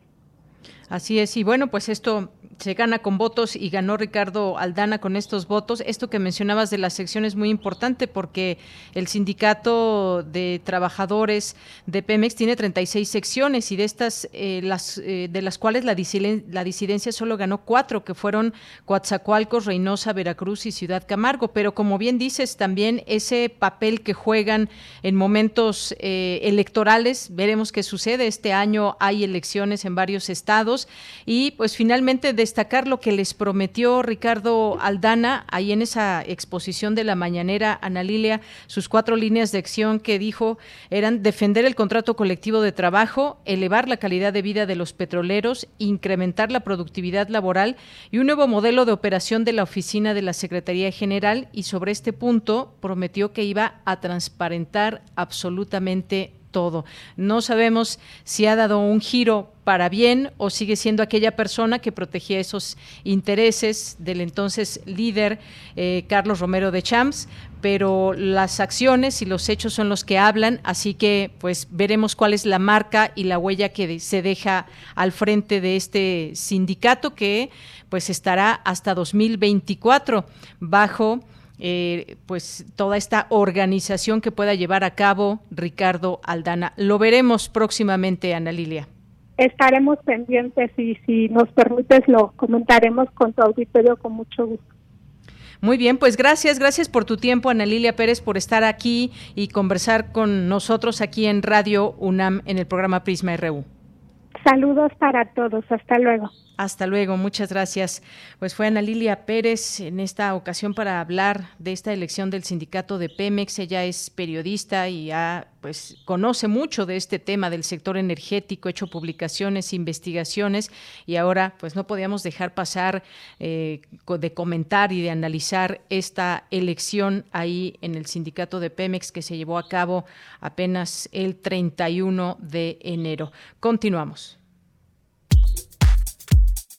Así es, y bueno, pues esto se gana con votos y ganó Ricardo Aldana con estos votos. Esto que mencionabas de la sección es muy importante porque el sindicato de trabajadores de Pemex tiene 36 secciones y de estas, eh, las, eh, de las cuales la, disidencia solo ganó cuatro, que fueron Coatzacoalcos, Reynosa, Veracruz y Ciudad Camargo. Pero como bien dices, también ese papel que juegan en momentos eh, electorales, veremos qué sucede. Este año hay elecciones en varios estados y pues finalmente destacar lo que les prometió Ricardo Aldana ahí en esa exposición de la mañanera, Ana Lilia, sus cuatro líneas de acción que dijo eran defender el contrato colectivo de trabajo, elevar la calidad de vida de los petroleros, incrementar la productividad laboral y un nuevo modelo de operación de la oficina de la Secretaría General. Y sobre este punto prometió que iba a transparentar absolutamente todo. No sabemos si ha dado un giro para bien o sigue siendo aquella persona que protegía esos intereses del entonces líder eh, Carlos Romero de Champs, pero las acciones y los hechos son los que hablan, así que pues veremos cuál es la marca y la huella que se deja al frente de este sindicato que pues estará hasta 2024 bajo eh, pues toda esta organización que pueda llevar a cabo Ricardo Aldana. Lo veremos próximamente, Ana Lilia. Estaremos pendientes y si nos permites lo comentaremos con tu auditorio con mucho gusto. Muy bien, pues gracias, gracias por tu tiempo, Ana Lilia Pérez, por estar aquí y conversar con nosotros aquí en Radio UNAM en el programa Prisma RU. Saludos para todos, hasta luego. Hasta luego, muchas gracias. Pues fue Ana Lilia Pérez en esta ocasión para hablar de esta elección del sindicato de Pemex. Ella es periodista y ha, pues conoce mucho de este tema del sector energético, hecho publicaciones, investigaciones y ahora pues no podíamos dejar pasar eh, de comentar y de analizar esta elección ahí en el sindicato de Pemex que se llevó a cabo apenas el 31 de enero. Continuamos.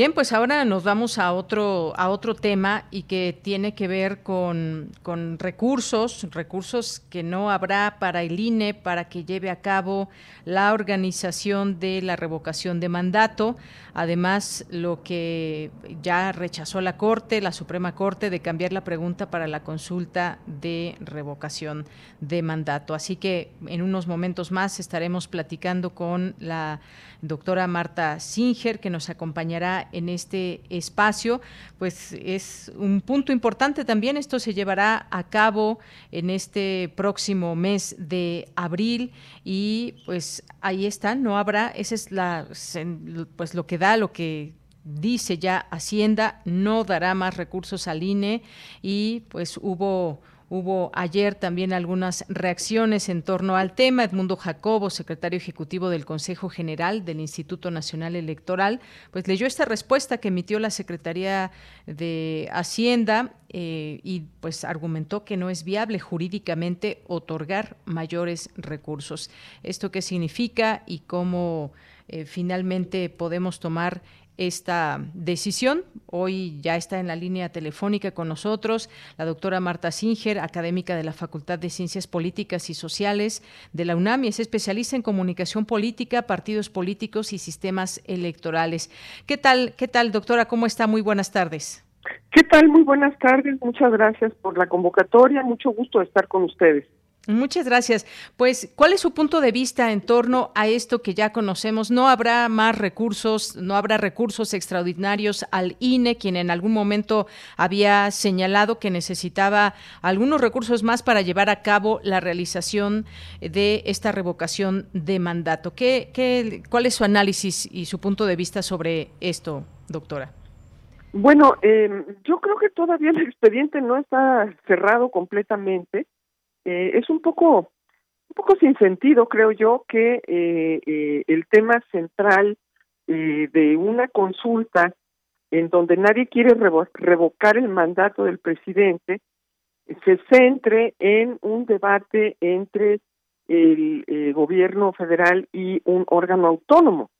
Bien, pues ahora nos vamos a otro, a otro tema y que tiene que ver con, con, recursos, recursos que no habrá para el INE para que lleve a cabo la organización de la revocación de mandato. Además, lo que ya rechazó la Corte, la Suprema Corte, de cambiar la pregunta para la consulta de revocación de mandato. Así que en unos momentos más estaremos platicando con la doctora Marta Singer, que nos acompañará en este espacio, pues es un punto importante también. Esto se llevará a cabo en este próximo mes de abril y pues ahí está, no habrá, esa es la, pues lo que da, lo que dice ya Hacienda, no dará más recursos al INE y pues hubo Hubo ayer también algunas reacciones en torno al tema. Edmundo Jacobo, secretario ejecutivo del Consejo General del Instituto Nacional Electoral, pues leyó esta respuesta que emitió la Secretaría de Hacienda eh, y pues argumentó que no es viable jurídicamente otorgar mayores recursos. ¿Esto qué significa y cómo eh, finalmente podemos tomar esta decisión. Hoy ya está en la línea telefónica con nosotros la doctora Marta Singer, académica de la Facultad de Ciencias Políticas y Sociales de la UNAM y es especialista en comunicación política, partidos políticos y sistemas electorales. ¿Qué tal, qué tal, doctora? ¿Cómo está? Muy buenas tardes. ¿Qué tal? Muy buenas tardes. Muchas gracias por la convocatoria. Mucho gusto estar con ustedes. Muchas gracias. Pues, ¿cuál es su punto de vista en torno a esto que ya conocemos? No habrá más recursos, no habrá recursos extraordinarios al INE, quien en algún momento había señalado que necesitaba algunos recursos más para llevar a cabo la realización de esta revocación de mandato. ¿Qué, qué, ¿Cuál es su análisis y su punto de vista sobre esto, doctora? Bueno, eh, yo creo que todavía el expediente no está cerrado completamente eh, es un poco un poco sin sentido creo yo que eh, eh, el tema central de una consulta en donde nadie quiere revocar el mandato del presidente se centre en un debate entre el, gobierno federal y un órgano autónomo.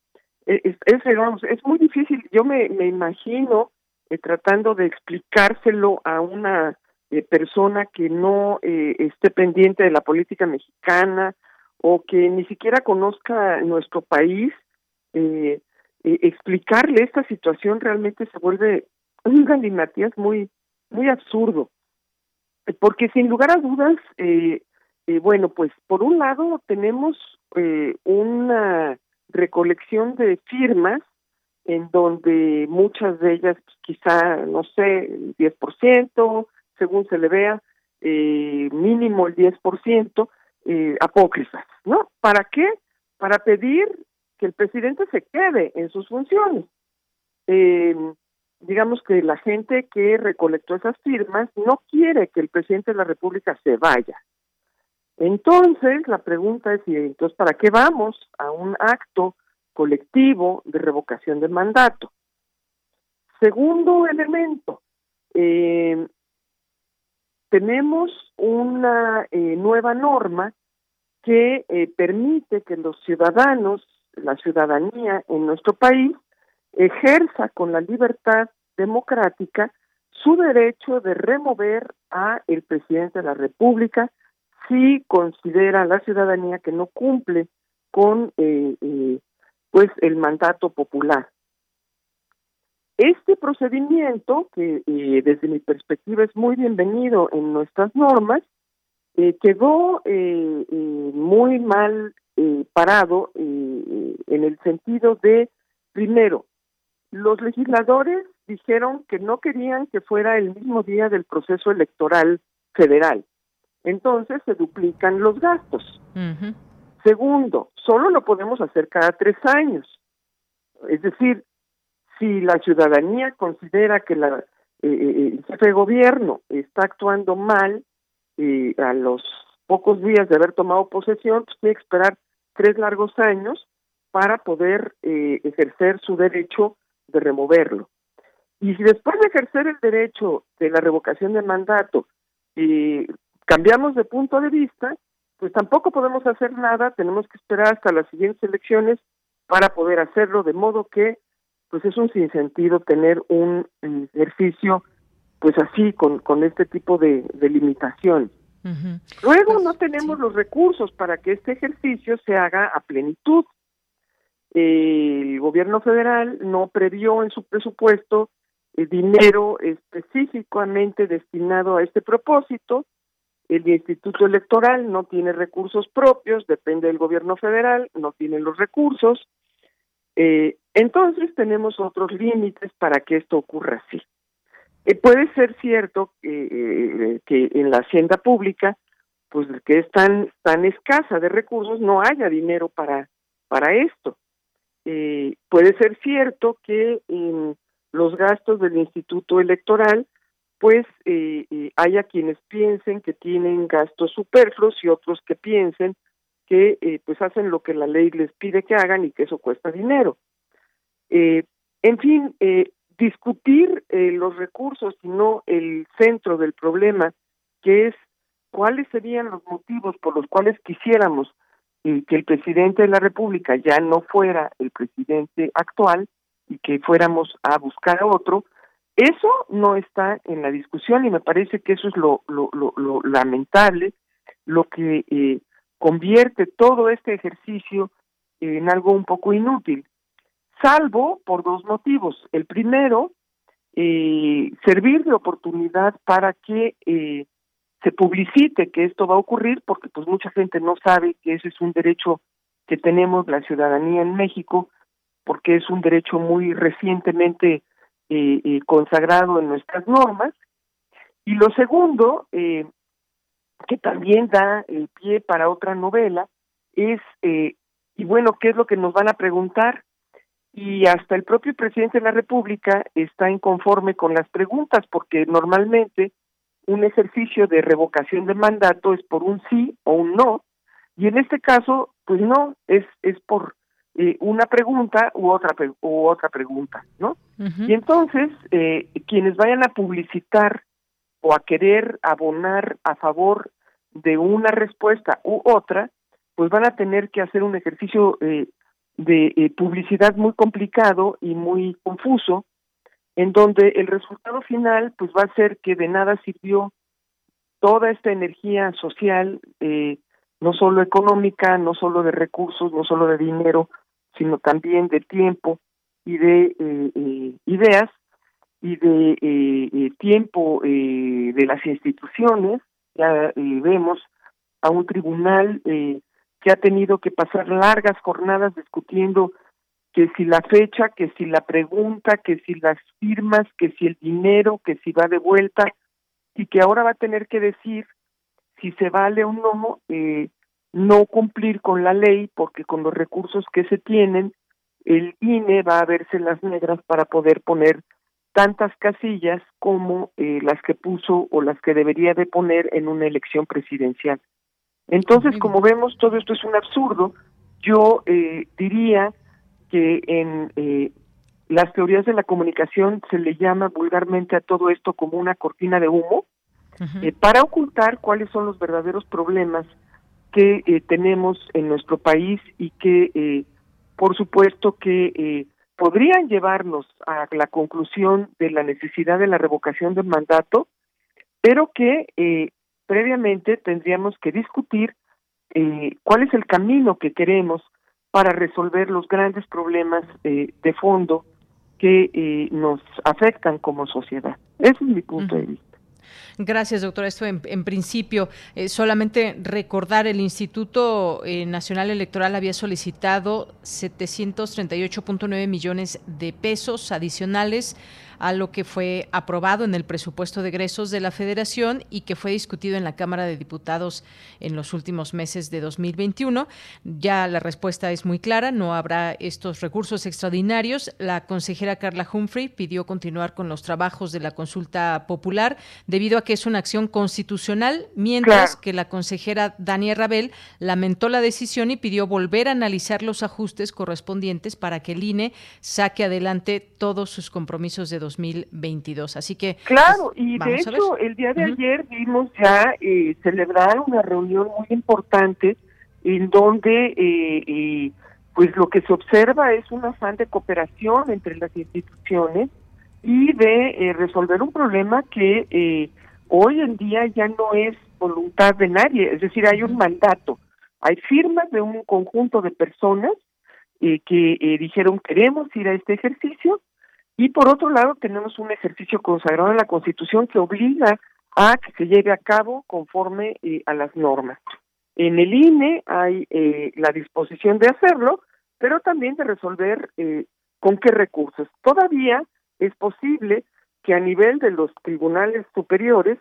Es, es, es muy difícil, yo me, me imagino tratando de explicárselo a una eh, persona que no eh, esté pendiente de la política mexicana o que ni siquiera conozca nuestro país, eh, explicarle esta situación realmente se vuelve un galimatías muy, muy absurdo. Porque sin lugar a dudas, bueno, pues por un lado tenemos una recolección de firmas en donde muchas de ellas pues, quizá, no sé, el 10%, según se le vea, eh, mínimo el 10%, eh, apócrifas, ¿no? ¿Para qué? Para pedir que el presidente se quede en sus funciones. Eh, digamos que la gente que recolectó esas firmas no quiere que el presidente de la República se vaya. Entonces, la pregunta es, ¿y entonces para qué vamos a un acto colectivo de revocación del mandato? Segundo elemento, eh, tenemos una eh, nueva norma que eh, permite que los ciudadanos, la ciudadanía en nuestro país, ejerza con la libertad democrática su derecho de remover a el presidente de la República si considera la ciudadanía que no cumple con eh, pues el mandato popular. Este procedimiento, que eh, desde mi perspectiva es muy bienvenido en nuestras normas, eh, quedó eh, muy mal parado en el sentido de, primero, los legisladores dijeron que no querían que fuera el mismo día del proceso electoral federal. Entonces se duplican los gastos. Segundo, solo lo podemos hacer cada tres años. Es decir, si la ciudadanía considera que la, eh, eh, el jefe de gobierno está actuando mal eh, a los pocos días de haber tomado posesión, pues tiene que esperar tres largos años para poder ejercer su derecho de removerlo. Y si después de ejercer el derecho de la revocación de mandato cambiamos de punto de vista, pues tampoco podemos hacer nada, tenemos que esperar hasta las siguientes elecciones para poder hacerlo, de modo que pues es un sinsentido tener un ejercicio pues así, con, con este tipo de, de limitación. Luego pues, no tenemos los recursos para que este ejercicio se haga a plenitud. el gobierno federal no previó en su presupuesto el dinero específicamente destinado a este propósito. El Instituto Electoral no tiene recursos propios, depende del gobierno federal, no tiene los recursos. Eh, entonces tenemos otros límites para que esto ocurra así. Eh, puede ser cierto eh, que en la hacienda pública, pues que es tan, tan escasa de recursos, no haya dinero para, para esto. Eh, puede ser cierto que en los gastos del Instituto Electoral, pues haya quienes piensen que tienen gastos superfluos y otros que piensen que pues hacen lo que la ley les pide que hagan y que eso cuesta dinero. en fin, discutir eh, los recursos y no el centro del problema, que es cuáles serían los motivos por los cuales quisiéramos eh, que el presidente de la República ya no fuera el presidente actual y que fuéramos a buscar a otro, eso no está en la discusión y me parece que eso es lo, lo, lo, lamentable, lo que eh, convierte todo este ejercicio en algo un poco inútil salvo por dos motivos. El primero, eh, servir de oportunidad para que eh, se publicite que esto va a ocurrir, porque pues mucha gente no sabe que ese es un derecho que tenemos la ciudadanía en México, porque es un derecho muy recientemente eh, eh consagrado en nuestras normas. Y lo segundo, que también da el pie para otra novela, es, eh, y bueno, ¿qué es lo que nos van a preguntar? y hasta el propio presidente de la República está inconforme con las preguntas porque normalmente un ejercicio de revocación de mandato es por un sí o un no y en este caso pues no es es por eh, una pregunta u otra u otra pregunta no y entonces eh, quienes vayan a publicitar o a querer abonar a favor de una respuesta u otra pues van a tener que hacer un ejercicio eh, de eh, publicidad muy complicado y muy confuso, en donde el resultado final pues va a ser que de nada sirvió toda esta energía social, eh, no solo económica, no solo de recursos, no solo de dinero, sino también de tiempo y de ideas y de tiempo de las instituciones. Ya vemos a un tribunal que ha tenido que pasar largas jornadas discutiendo que si la fecha, que si la pregunta, que si las firmas, que si el dinero, que si va de vuelta, y que ahora va a tener que decir si se vale o no eh, no cumplir con la ley, porque con los recursos que se tienen, el INE va a verse las negras para poder poner tantas casillas como eh, las que puso o las que debería de poner en una elección presidencial. Entonces, como vemos, todo esto es un absurdo. Yo eh, diría que en eh, las teorías de la comunicación se le llama vulgarmente a todo esto como una cortina de humo eh, para ocultar cuáles son los verdaderos problemas que tenemos en nuestro país y que, por supuesto, que podrían llevarnos a la conclusión de la necesidad de la revocación del mandato, pero que previamente tendríamos que discutir eh, cuál es el camino que queremos para resolver los grandes problemas eh, de fondo que eh, nos afectan como sociedad. Ese es mi punto de vista. Gracias, doctora. Esto en, principio, solamente recordar, el Instituto Nacional Electoral había solicitado 738.9 millones de pesos adicionales a lo que fue aprobado en el presupuesto de egresos de la Federación y que fue discutido en la Cámara de Diputados en los últimos meses de 2021. Ya la respuesta es muy clara, no habrá estos recursos extraordinarios. La consejera Carla Humphrey pidió continuar con los trabajos de la consulta popular debido a que es una acción constitucional, mientras que la consejera Dania Rabel lamentó la decisión y pidió volver a analizar los ajustes correspondientes para que el INE saque adelante todos sus compromisos de 2022. Así que. Claro, y de hecho, el día de ayer vimos ya eh, celebrar una reunión muy importante en donde eh, pues lo que se observa es un afán de cooperación entre las instituciones y de eh, resolver un problema que eh, hoy en día ya no es voluntad de nadie, es decir, hay un mandato, hay firmas de un conjunto de personas eh, que dijeron queremos ir a este ejercicio y por otro lado tenemos un ejercicio consagrado en la Constitución que obliga a que se lleve a cabo conforme a las normas. En el INE hay la disposición de hacerlo, pero también de resolver con qué recursos. Todavía es posible que a nivel de los tribunales superiores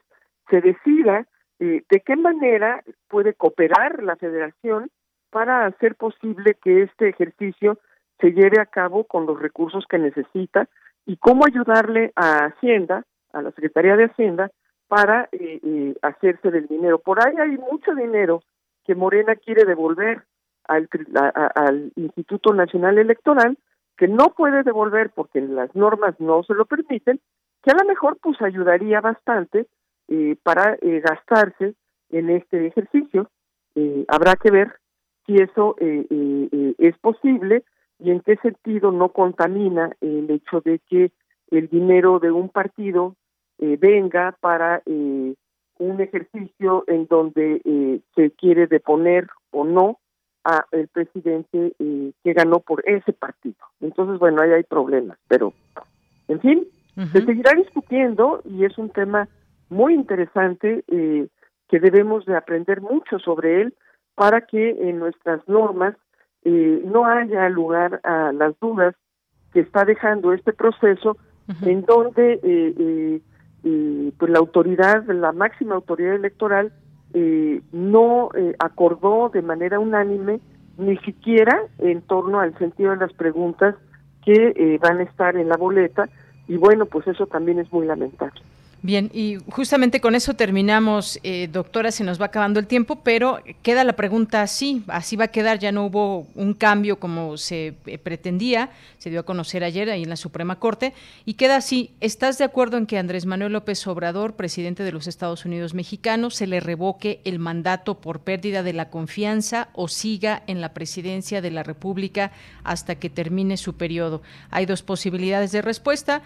se decida eh, de qué manera puede cooperar la federación para hacer posible que este ejercicio se lleve a cabo con los recursos que necesita y cómo ayudarle a Hacienda, a la Secretaría de Hacienda, para eh, eh, hacerse del dinero. Por ahí hay mucho dinero que Morena quiere devolver al, al Instituto Nacional Electoral que no puede devolver porque las normas no se lo permiten, que a lo mejor pues ayudaría bastante eh, para eh, gastarse en este ejercicio. Eh, habrá que ver si eso es posible y en qué sentido no contamina el hecho de que el dinero de un partido venga para un ejercicio en donde se quiere deponer o no a el presidente eh, que ganó por ese partido. Entonces, bueno, ahí hay problemas, pero en fin, se seguirá discutiendo y es un tema muy interesante eh, que debemos de aprender mucho sobre él para que en nuestras normas eh, no haya lugar a las dudas que está dejando este proceso en donde pues la autoridad, la máxima autoridad electoral eh, no eh, acordó de manera unánime ni siquiera en torno al sentido de las preguntas que eh, van a estar en la boleta y bueno, pues eso también es muy lamentable. Bien, y justamente con eso terminamos, eh, doctora, se nos va acabando el tiempo, pero queda la pregunta así, así va a quedar, ya no hubo un cambio como se eh, pretendía, se dio a conocer ayer ahí en la Suprema Corte, y queda así, ¿estás de acuerdo en que Andrés Manuel López Obrador, presidente de los Estados Unidos mexicanos, se le revoque el mandato por pérdida de la confianza o siga en la presidencia de la República hasta que termine su periodo? Hay dos posibilidades de respuesta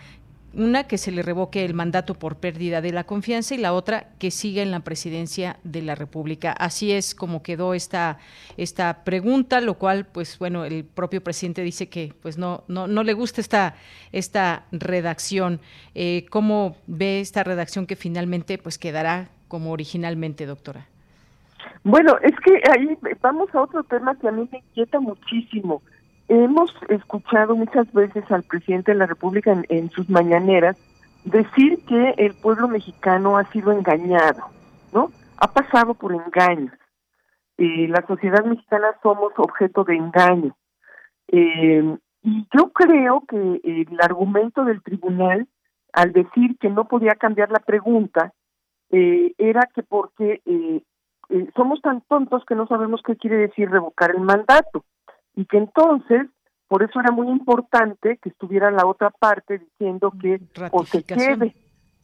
una, que se le revoque el mandato por pérdida de la confianza y la otra, que siga en la presidencia de la República. Así es como quedó esta, esta pregunta, lo cual, pues bueno, el propio presidente dice que pues no, no, no le gusta esta, esta redacción. Eh, ¿Cómo ve esta redacción que finalmente pues quedará como originalmente, doctora? Bueno, es que ahí vamos a otro tema que a mí me inquieta muchísimo. Hemos escuchado muchas veces al presidente de la República en, sus mañaneras decir que el pueblo mexicano ha sido engañado, ¿no? Ha pasado por engaños. Eh, la sociedad mexicana somos objeto de engaño. Eh, y yo creo que el argumento del tribunal, al decir que no podía cambiar la pregunta, eh, era que porque somos tan tontos que no sabemos qué quiere decir revocar el mandato y que entonces por eso era muy importante que estuviera la otra parte diciendo que o se quede.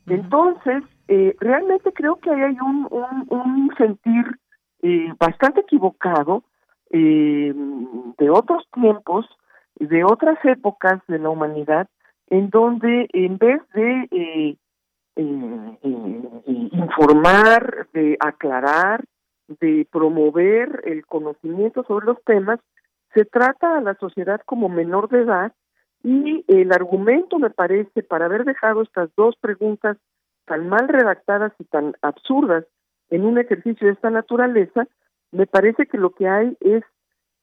Entonces, eh, realmente creo que ahí hay un, un, sentir eh, bastante equivocado eh, de otros tiempos, de otras épocas de la humanidad, en donde en vez de informar, de aclarar, de promover el conocimiento sobre los temas, se trata a la sociedad como menor de edad y el argumento me parece para haber dejado estas dos preguntas tan mal redactadas y tan absurdas en un ejercicio de esta naturaleza, me parece que lo que hay es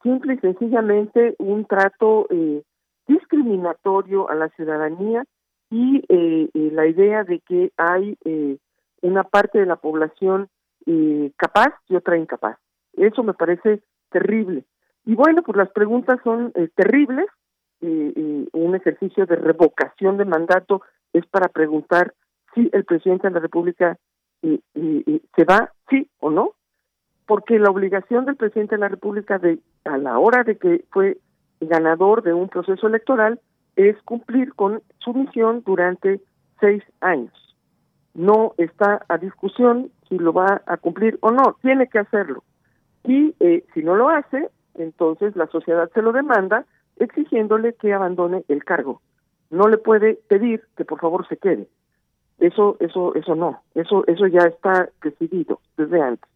simple y sencillamente un trato eh, discriminatorio a la ciudadanía y eh, eh, la idea de que hay una parte de la población capaz y otra incapaz. Eso me parece terrible. Y bueno, pues las preguntas son eh, terribles. un ejercicio de revocación de mandato es para preguntar si el presidente de la República eh, se va, sí o no, porque la obligación del presidente de la República de a la hora de que fue ganador de un proceso electoral es cumplir con su misión durante seis años. No está a discusión si lo va a cumplir o no, tiene que hacerlo. Y eh, si no lo hace, entonces la sociedad se lo demanda exigiéndole que abandone el cargo. No le puede pedir que por favor se quede. Eso, eso, eso no. Eso, eso ya está decidido desde antes.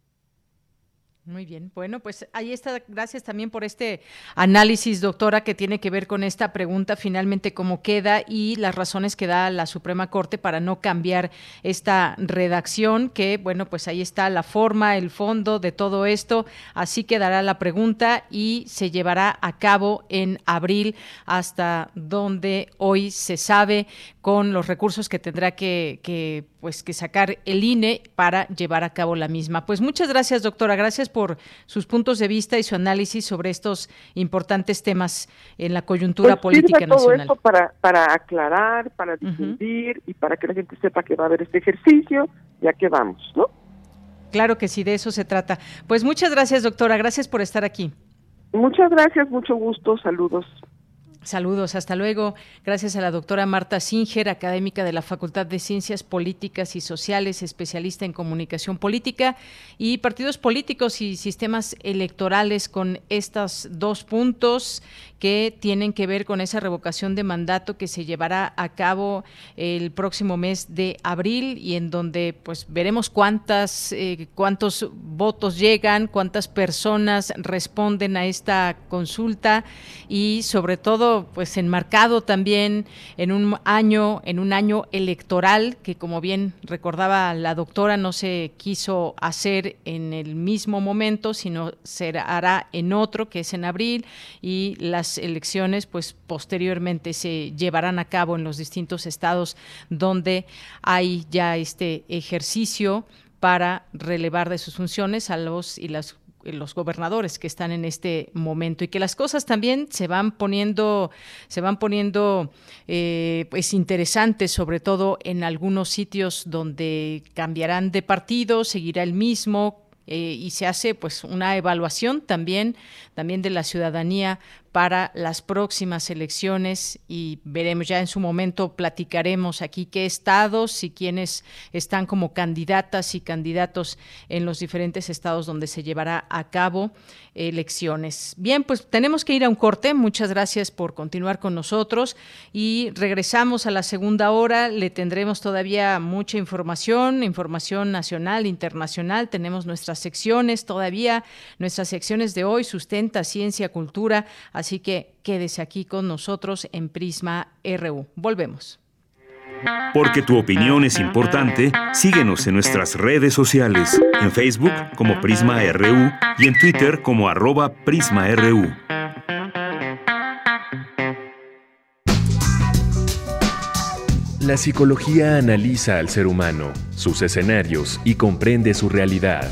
Muy bien, bueno, pues ahí está. Gracias también por este análisis, doctora, que tiene que ver con esta pregunta finalmente cómo queda y las razones que da la Suprema Corte para no cambiar esta redacción, que bueno, pues ahí está la forma, el fondo de todo esto. Así quedará la pregunta y se llevará a cabo en abril hasta donde hoy se sabe con los recursos que tendrá que, que pues que sacar el INE para llevar a cabo la misma. Pues muchas gracias, doctora. Gracias por sus puntos de vista y su análisis sobre estos importantes temas en la coyuntura pues política todo nacional. Esto para, para aclarar, para difundir y para que la gente sepa que va a haber este ejercicio, ya que vamos, ¿no? Claro que sí, de eso se trata. Pues muchas gracias, doctora. Gracias por estar aquí. Muchas gracias, mucho gusto, saludos. Saludos, hasta luego. Gracias a la doctora Marta Singer, académica de la Facultad de Ciencias Políticas y Sociales, especialista en comunicación política y partidos políticos y sistemas electorales con estos dos puntos que tienen que ver con esa revocación de mandato que se llevará a cabo el próximo mes de abril y en donde pues veremos cuántas eh, cuántos votos llegan, cuántas personas responden a esta consulta y sobre todo pues enmarcado también en un año en un año electoral que como bien recordaba la doctora no se quiso hacer en el mismo momento, sino se hará en otro que es en abril y las elecciones pues posteriormente se llevarán a cabo en los distintos estados donde hay ya este ejercicio para relevar de sus funciones a los y las los gobernadores que están en este momento y que las cosas también se van poniendo se van poniendo eh, pues interesantes sobre todo en algunos sitios donde cambiarán de partido seguirá el mismo eh, y se hace pues una evaluación también también de la ciudadanía para las próximas elecciones y veremos ya en su momento, platicaremos aquí qué estados y quiénes están como candidatas y candidatos en los diferentes estados donde se llevará a cabo elecciones. Bien, pues tenemos que ir a un corte. Muchas gracias por continuar con nosotros y regresamos a la segunda hora. Le tendremos todavía mucha información, información nacional, internacional. Tenemos nuestras secciones todavía, nuestras secciones de hoy, sustenta, ciencia, cultura Así que quédese aquí con nosotros en Prisma RU. Volvemos. Porque tu opinión es importante, síguenos en nuestras redes sociales, en Facebook como Prisma RU y en Twitter como arroba PrismaRU. La psicología analiza al ser humano, sus escenarios y comprende su realidad.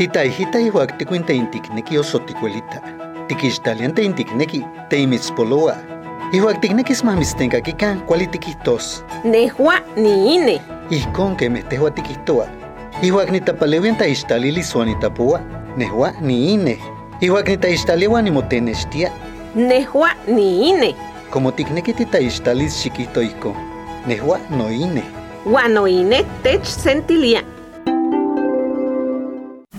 Titaijita ihuak tikuinta intikneki osoticuelita. Tikixtalianta intikneki teimitzpoloa. Ihuak tiknekis mamistenkakikan kuali tikihtos. Nehua ni ine. Ihkon kemeh tehua tikihtoa. Ihuak nitapalewian taixtalili suanitapua. Nehua ni ine. Ihuak nitaixtaliwa nimotenextia. Nehua ni ine. Como tikneki titaixtalis chiquito ihkon. Nehua no ine. Guano ine tech sentilia.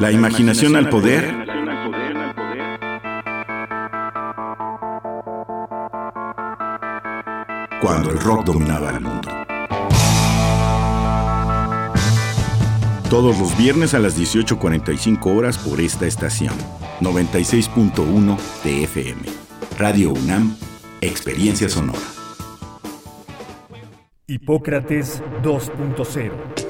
La imaginación al poder. cuando el rock dominaba el mundo. Todos los viernes a las 18.45 horas por esta estación. 96.1 TFM. Radio UNAM, Experiencia Sonora. Hipócrates 2.0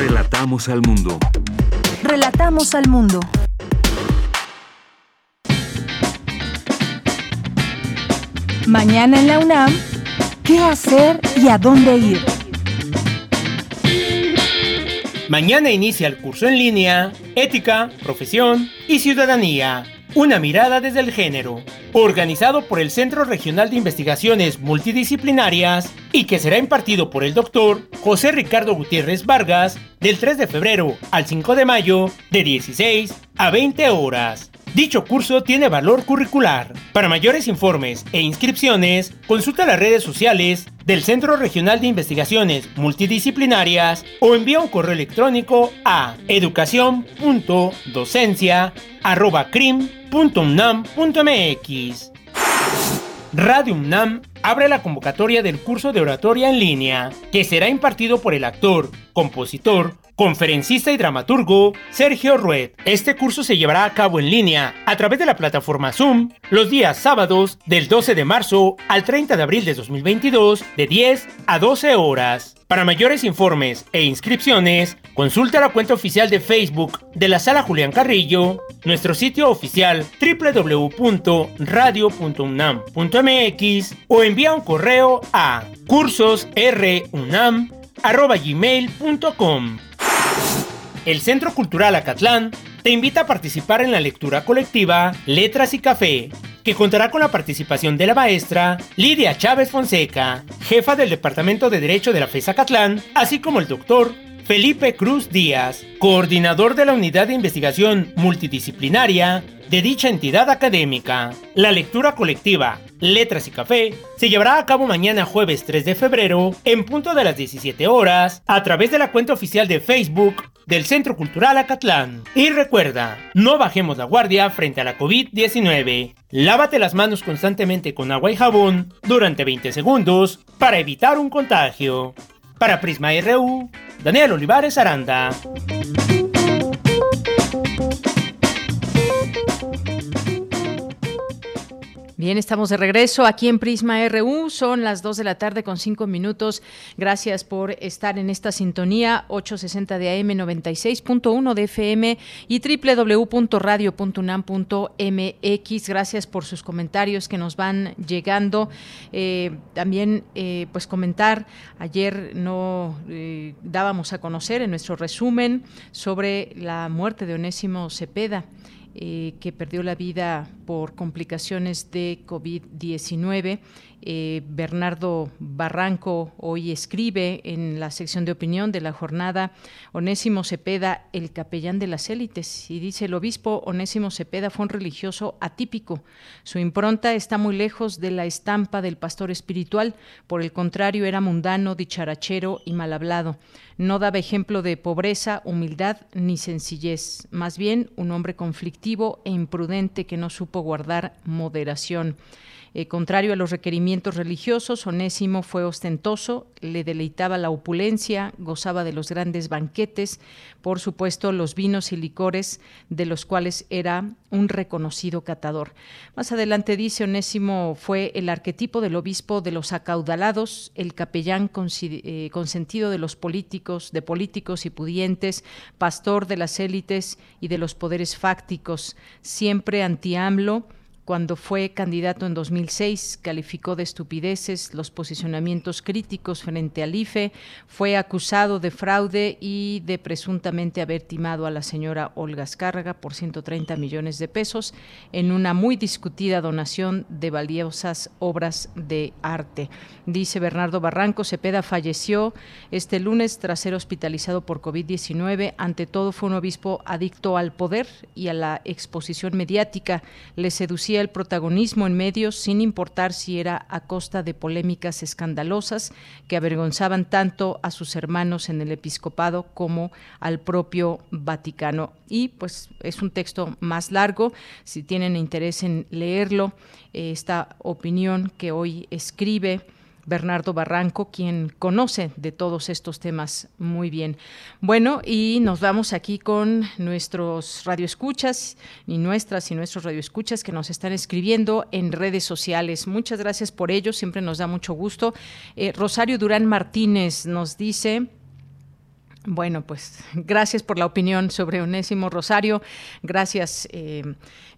Relatamos al mundo. Relatamos al mundo. Mañana en la UNAM, ¿qué hacer y a dónde ir? Mañana inicia el curso en línea Ética, Profesión y Ciudadanía. Una mirada desde el género, organizado por el Centro Regional de Investigaciones Multidisciplinarias y que será impartido por el doctor José Ricardo Gutiérrez Vargas del 3 de febrero al 5 de mayo de 16 a 20 horas. Dicho curso tiene valor curricular. Para mayores informes e inscripciones, consulta las redes sociales del Centro Regional de Investigaciones Multidisciplinarias o envía un correo electrónico a educación.docencia.crim.unam.mx. Radio UNAM abre la convocatoria del curso de oratoria en línea, que será impartido por el actor, compositor, conferencista y dramaturgo Sergio Rued. Este curso se llevará a cabo en línea a través de la plataforma Zoom los días sábados del 12 de marzo al 30 de abril de 2022 de 10 a 12 horas. Para mayores informes e inscripciones, consulta la cuenta oficial de Facebook de la Sala Julián Carrillo, nuestro sitio oficial www.radio.unam.mx o envía un correo a cursosrunam.gmail.com. El Centro Cultural Acatlán te invita a participar en la lectura colectiva Letras y Café, que contará con la participación de la maestra Lidia Chávez Fonseca, jefa del Departamento de Derecho de la FES Acatlán, así como el doctor Felipe Cruz Díaz, coordinador de la Unidad de Investigación Multidisciplinaria de dicha entidad académica. La lectura colectiva Letras y Café se llevará a cabo mañana jueves 3 de febrero en punto de las 17 horas a través de la cuenta oficial de Facebook del Centro Cultural Acatlán. Y recuerda, no bajemos la guardia frente a la COVID-19. Lávate las manos constantemente con agua y jabón durante 20 segundos para evitar un contagio. Para Prisma RU, Daniel Olivares Aranda. Bien, estamos de regreso aquí en Prisma RU. Son las 2 de la tarde con 5 minutos. Gracias por estar en esta sintonía 860 de AM 96.1 de FM y www.radio.unam.mx. Gracias por sus comentarios que nos van llegando. Eh, también, eh, pues comentar, ayer no eh, dábamos a conocer en nuestro resumen sobre la muerte de Onésimo Cepeda. Eh, que perdió la vida por complicaciones de COVID-19 eh, Bernardo Barranco hoy escribe en la sección de opinión de la jornada Onésimo Cepeda, el capellán de las élites, y dice el obispo Onésimo Cepeda fue un religioso atípico. Su impronta está muy lejos de la estampa del pastor espiritual, por el contrario era mundano, dicharachero y mal hablado. No daba ejemplo de pobreza, humildad ni sencillez, más bien un hombre conflictivo e imprudente que no supo guardar moderación. Eh, contrario a los requerimientos religiosos, Onésimo fue ostentoso, le deleitaba la opulencia, gozaba de los grandes banquetes, por supuesto los vinos y licores de los cuales era un reconocido catador. Más adelante dice Onésimo fue el arquetipo del obispo de los acaudalados, el capellán eh, consentido de los políticos, de políticos y pudientes, pastor de las élites y de los poderes fácticos, siempre anti-AMLO, cuando fue candidato en 2006, calificó de estupideces los posicionamientos críticos frente al IFE, fue acusado de fraude y de presuntamente haber timado a la señora Olga Escárraga por 130 millones de pesos en una muy discutida donación de valiosas obras de arte. Dice Bernardo Barranco, Cepeda falleció este lunes tras ser hospitalizado por COVID-19. Ante todo fue un obispo adicto al poder y a la exposición mediática. Le seducía el protagonismo en medios sin importar si era a costa de polémicas escandalosas que avergonzaban tanto a sus hermanos en el episcopado como al propio Vaticano. Y pues es un texto más largo, si tienen interés en leerlo, eh, esta opinión que hoy escribe Bernardo Barranco, quien conoce de todos estos temas muy bien. Bueno, y nos vamos aquí con nuestros radioescuchas, y nuestras y nuestros radioescuchas que nos están escribiendo en redes sociales. Muchas gracias por ello, siempre nos da mucho gusto. Eh, Rosario Durán Martínez nos dice... Bueno, pues gracias por la opinión sobre Onésimo Rosario. Gracias. Eh,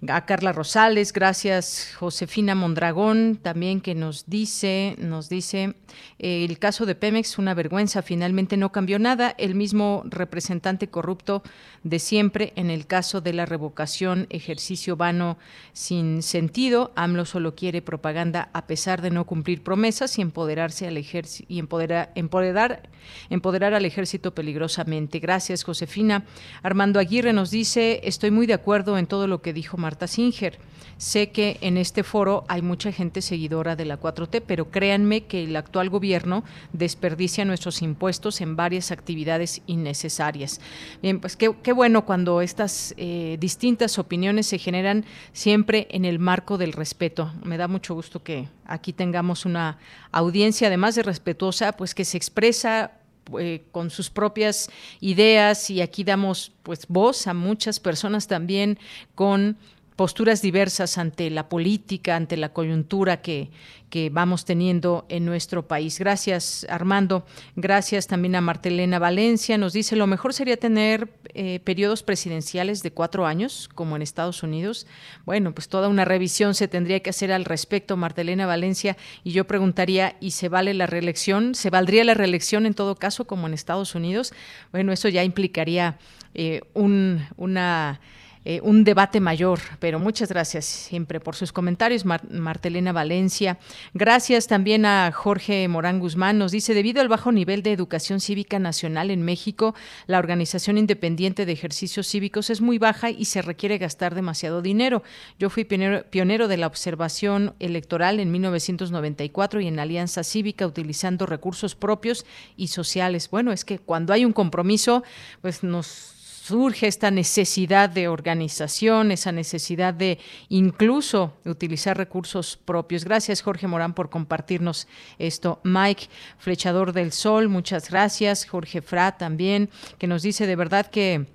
a Carla Rosales, gracias Josefina Mondragón, también que nos dice, nos dice, eh, el caso de Pemex, una vergüenza, finalmente no cambió nada, el mismo representante corrupto de siempre en el caso de la revocación, ejercicio vano sin sentido, AMLO solo quiere propaganda a pesar de no cumplir promesas y empoderarse al ejército y empoderar, empoderar, empoderar al ejército peligrosamente. Gracias, Josefina. Armando Aguirre nos dice, estoy muy de acuerdo en todo lo que dijo Marta Singer. Sé que en este foro hay mucha gente seguidora de la 4T, pero créanme que el actual gobierno desperdicia nuestros impuestos en varias actividades innecesarias. Bien, pues qué, bueno cuando estas eh, distintas opiniones se generan siempre en el marco del respeto. Me da mucho gusto que aquí tengamos una audiencia, además de respetuosa, pues que se expresa eh, con sus propias ideas y aquí damos pues voz a muchas personas también con posturas diversas ante la política, ante la coyuntura que, que vamos teniendo en nuestro país. Gracias, Armando. Gracias también a Martelena Valencia. Nos dice, lo mejor sería tener eh, periodos presidenciales de cuatro años, como en Estados Unidos. Bueno, pues toda una revisión se tendría que hacer al respecto, Martelena Valencia. Y yo preguntaría, ¿y se vale la reelección? ¿Se valdría la reelección en todo caso, como en Estados Unidos? Bueno, eso ya implicaría eh, un, una eh, un debate mayor. Pero muchas gracias siempre por sus comentarios, Martelena Valencia. Gracias también a Jorge Morán Guzmán. Nos dice, debido al bajo nivel de educación cívica nacional en México, la Organización Independiente de Ejercicios Cívicos es muy baja y se requiere gastar demasiado dinero. Yo fui pionero, pionero de la observación electoral en 1994 y en Alianza Cívica utilizando recursos propios y sociales. Bueno, es que cuando hay un compromiso, pues nos surge esta necesidad de organización, esa necesidad de incluso utilizar recursos propios. Gracias, Jorge Morán, por compartirnos esto. Mike, Flechador del Sol, muchas gracias. Jorge Fra también, que nos dice de verdad que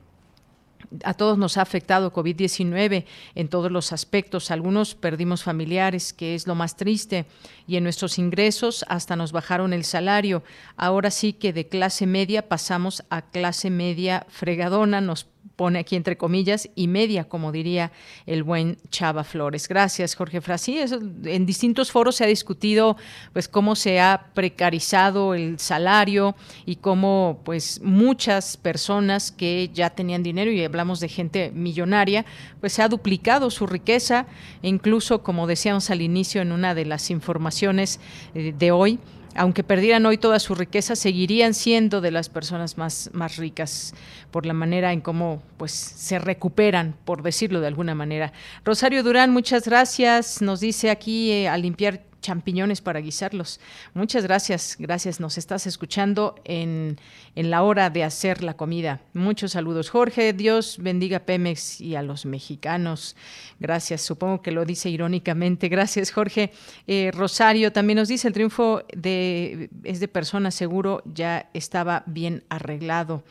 a todos nos ha afectado COVID-19 en todos los aspectos. Algunos perdimos familiares, que es lo más triste, y en nuestros ingresos hasta nos bajaron el salario. Ahora sí que de clase media pasamos a clase media fregadona, nos pone aquí entre comillas, y media, como diría el buen Chava Flores. Gracias, Jorge Frasí. En distintos foros se ha discutido pues cómo se ha precarizado el salario y cómo pues muchas personas que ya tenían dinero, y hablamos de gente millonaria, pues se ha duplicado su riqueza, e incluso como decíamos al inicio en una de las informaciones eh, de hoy, aunque perdieran hoy toda su riqueza, seguirían siendo de las personas más, más ricas por la manera en cómo pues se recuperan, por decirlo de alguna manera. Rosario Durán, muchas gracias. Nos dice aquí eh, a limpiar champiñones para guisarlos. Muchas gracias, gracias. Nos estás escuchando en, en la hora de hacer la comida. Muchos saludos, Jorge. Dios bendiga a Pemex y a los mexicanos. Gracias, supongo que lo dice irónicamente. Gracias, Jorge. Eh, Rosario también nos dice, el triunfo de, es de persona seguro, ya estaba bien arreglado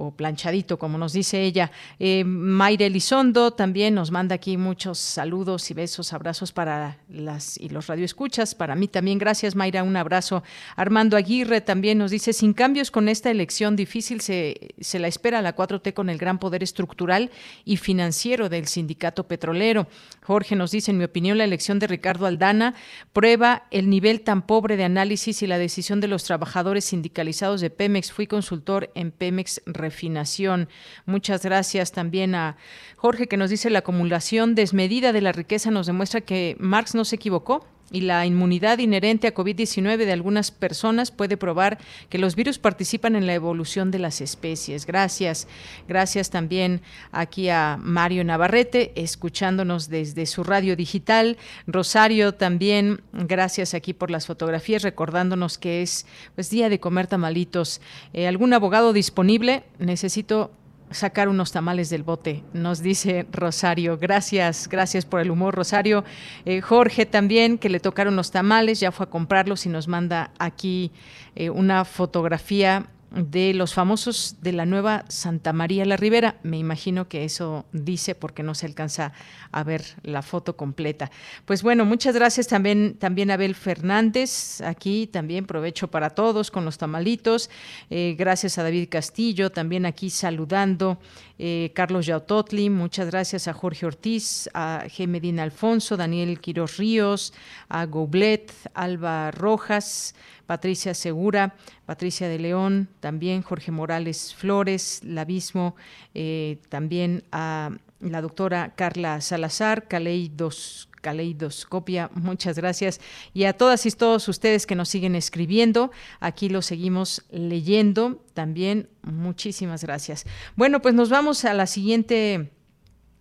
o planchadito, como nos dice ella. Eh, Mayra Elizondo también nos manda aquí muchos saludos y besos, abrazos para las y los radioescuchas escuchas. Para mí también, gracias Mayra, un abrazo. Armando Aguirre también nos dice, sin cambios con esta elección difícil se, se la espera la 4T con el gran poder estructural y financiero del sindicato petrolero. Jorge nos dice, en mi opinión, la elección de Ricardo Aldana prueba el nivel tan pobre de análisis y la decisión de los trabajadores sindicalizados de Pemex. Fui consultor en Pemex Refinación. Muchas gracias también a Jorge que nos dice la acumulación desmedida de la riqueza nos demuestra que Marx no se equivocó y la inmunidad inherente a COVID-19 de algunas personas puede probar que los virus participan en la evolución de las especies. Gracias. Gracias también aquí a Mario Navarrete, escuchándonos desde su radio digital. Rosario también, gracias aquí por las fotografías, recordándonos que es pues, día de comer tamalitos. Eh, ¿Algún abogado disponible? Necesito sacar unos tamales del bote, nos dice Rosario. Gracias, gracias por el humor, Rosario. Eh, Jorge también, que le tocaron los tamales, ya fue a comprarlos y nos manda aquí eh, una fotografía de los famosos de la nueva Santa María la Ribera. Me imagino que eso dice porque no se alcanza a ver la foto completa. Pues bueno, muchas gracias también, también Abel Fernández. Aquí también provecho para todos con los tamalitos. Eh, gracias a David Castillo, también aquí saludando. Eh, Carlos Yautotli, muchas gracias a Jorge Ortiz, a G. Medina Alfonso, Daniel Quiros Ríos, a Goblet, Alba Rojas, Patricia Segura, Patricia de León, también Jorge Morales Flores, Labismo, eh, también a la doctora Carla Salazar, Caleidos Caleidoscopia. Muchas gracias. Y a todas y todos ustedes que nos siguen escribiendo, aquí lo seguimos leyendo también. Muchísimas gracias. Bueno, pues nos vamos a la siguiente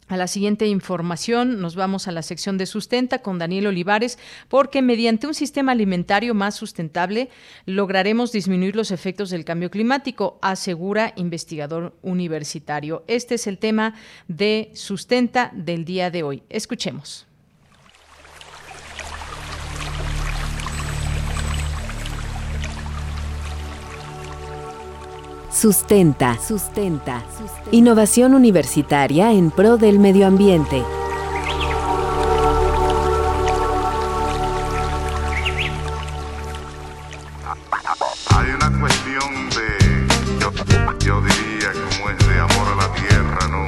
a la siguiente información nos vamos a la sección de sustenta con Daniel Olivares, porque mediante un sistema alimentario más sustentable lograremos disminuir los efectos del cambio climático, asegura investigador universitario. Este es el tema de sustenta del día de hoy. Escuchemos. Sustenta. Sustenta. Innovación universitaria en pro del medio ambiente. Hay una cuestión de, yo, diría, como es de amor a la tierra, ¿no?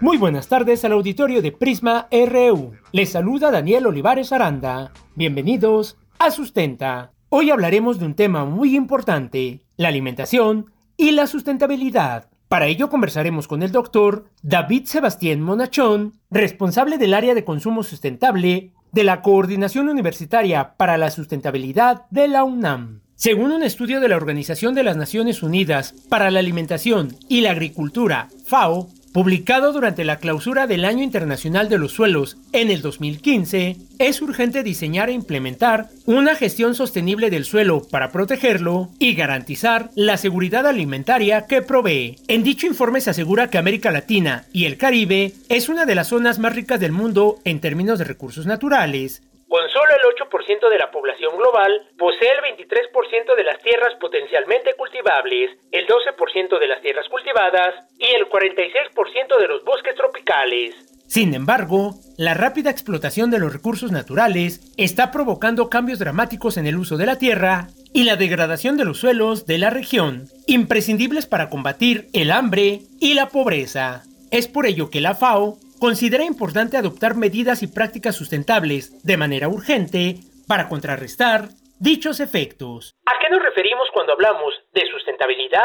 Muy buenas tardes al auditorio de Prisma RU. Les saluda Daniel Olivares Aranda. Bienvenidos a Sustenta. Hoy hablaremos de un tema muy importante, la alimentación y la sustentabilidad. Para ello conversaremos con el doctor David Sebastián Monachón, responsable del área de consumo sustentable de la Coordinación Universitaria para la Sustentabilidad de la UNAM. Según un estudio de la Organización de las Naciones Unidas para la Alimentación y la Agricultura, FAO, publicado durante la clausura del Año Internacional de los Suelos en el 2015, es urgente diseñar e implementar una gestión sostenible del suelo para protegerlo y garantizar la seguridad alimentaria que provee. En dicho informe se asegura que América Latina y el Caribe es una de las zonas más ricas del mundo en términos de recursos naturales, con solo el 8% de la población global, posee el 23% de las tierras potencialmente cultivables, el 12% de las tierras cultivadas y el 46% de los bosques tropicales. Sin embargo, la rápida explotación de los recursos naturales está provocando cambios dramáticos en el uso de la tierra y la degradación de los suelos de la región, imprescindibles para combatir el hambre y la pobreza. Es por ello que la FAO considera importante adoptar medidas y prácticas sustentables de manera urgente para contrarrestar dichos efectos. ¿A qué nos referimos cuando hablamos de sustentabilidad?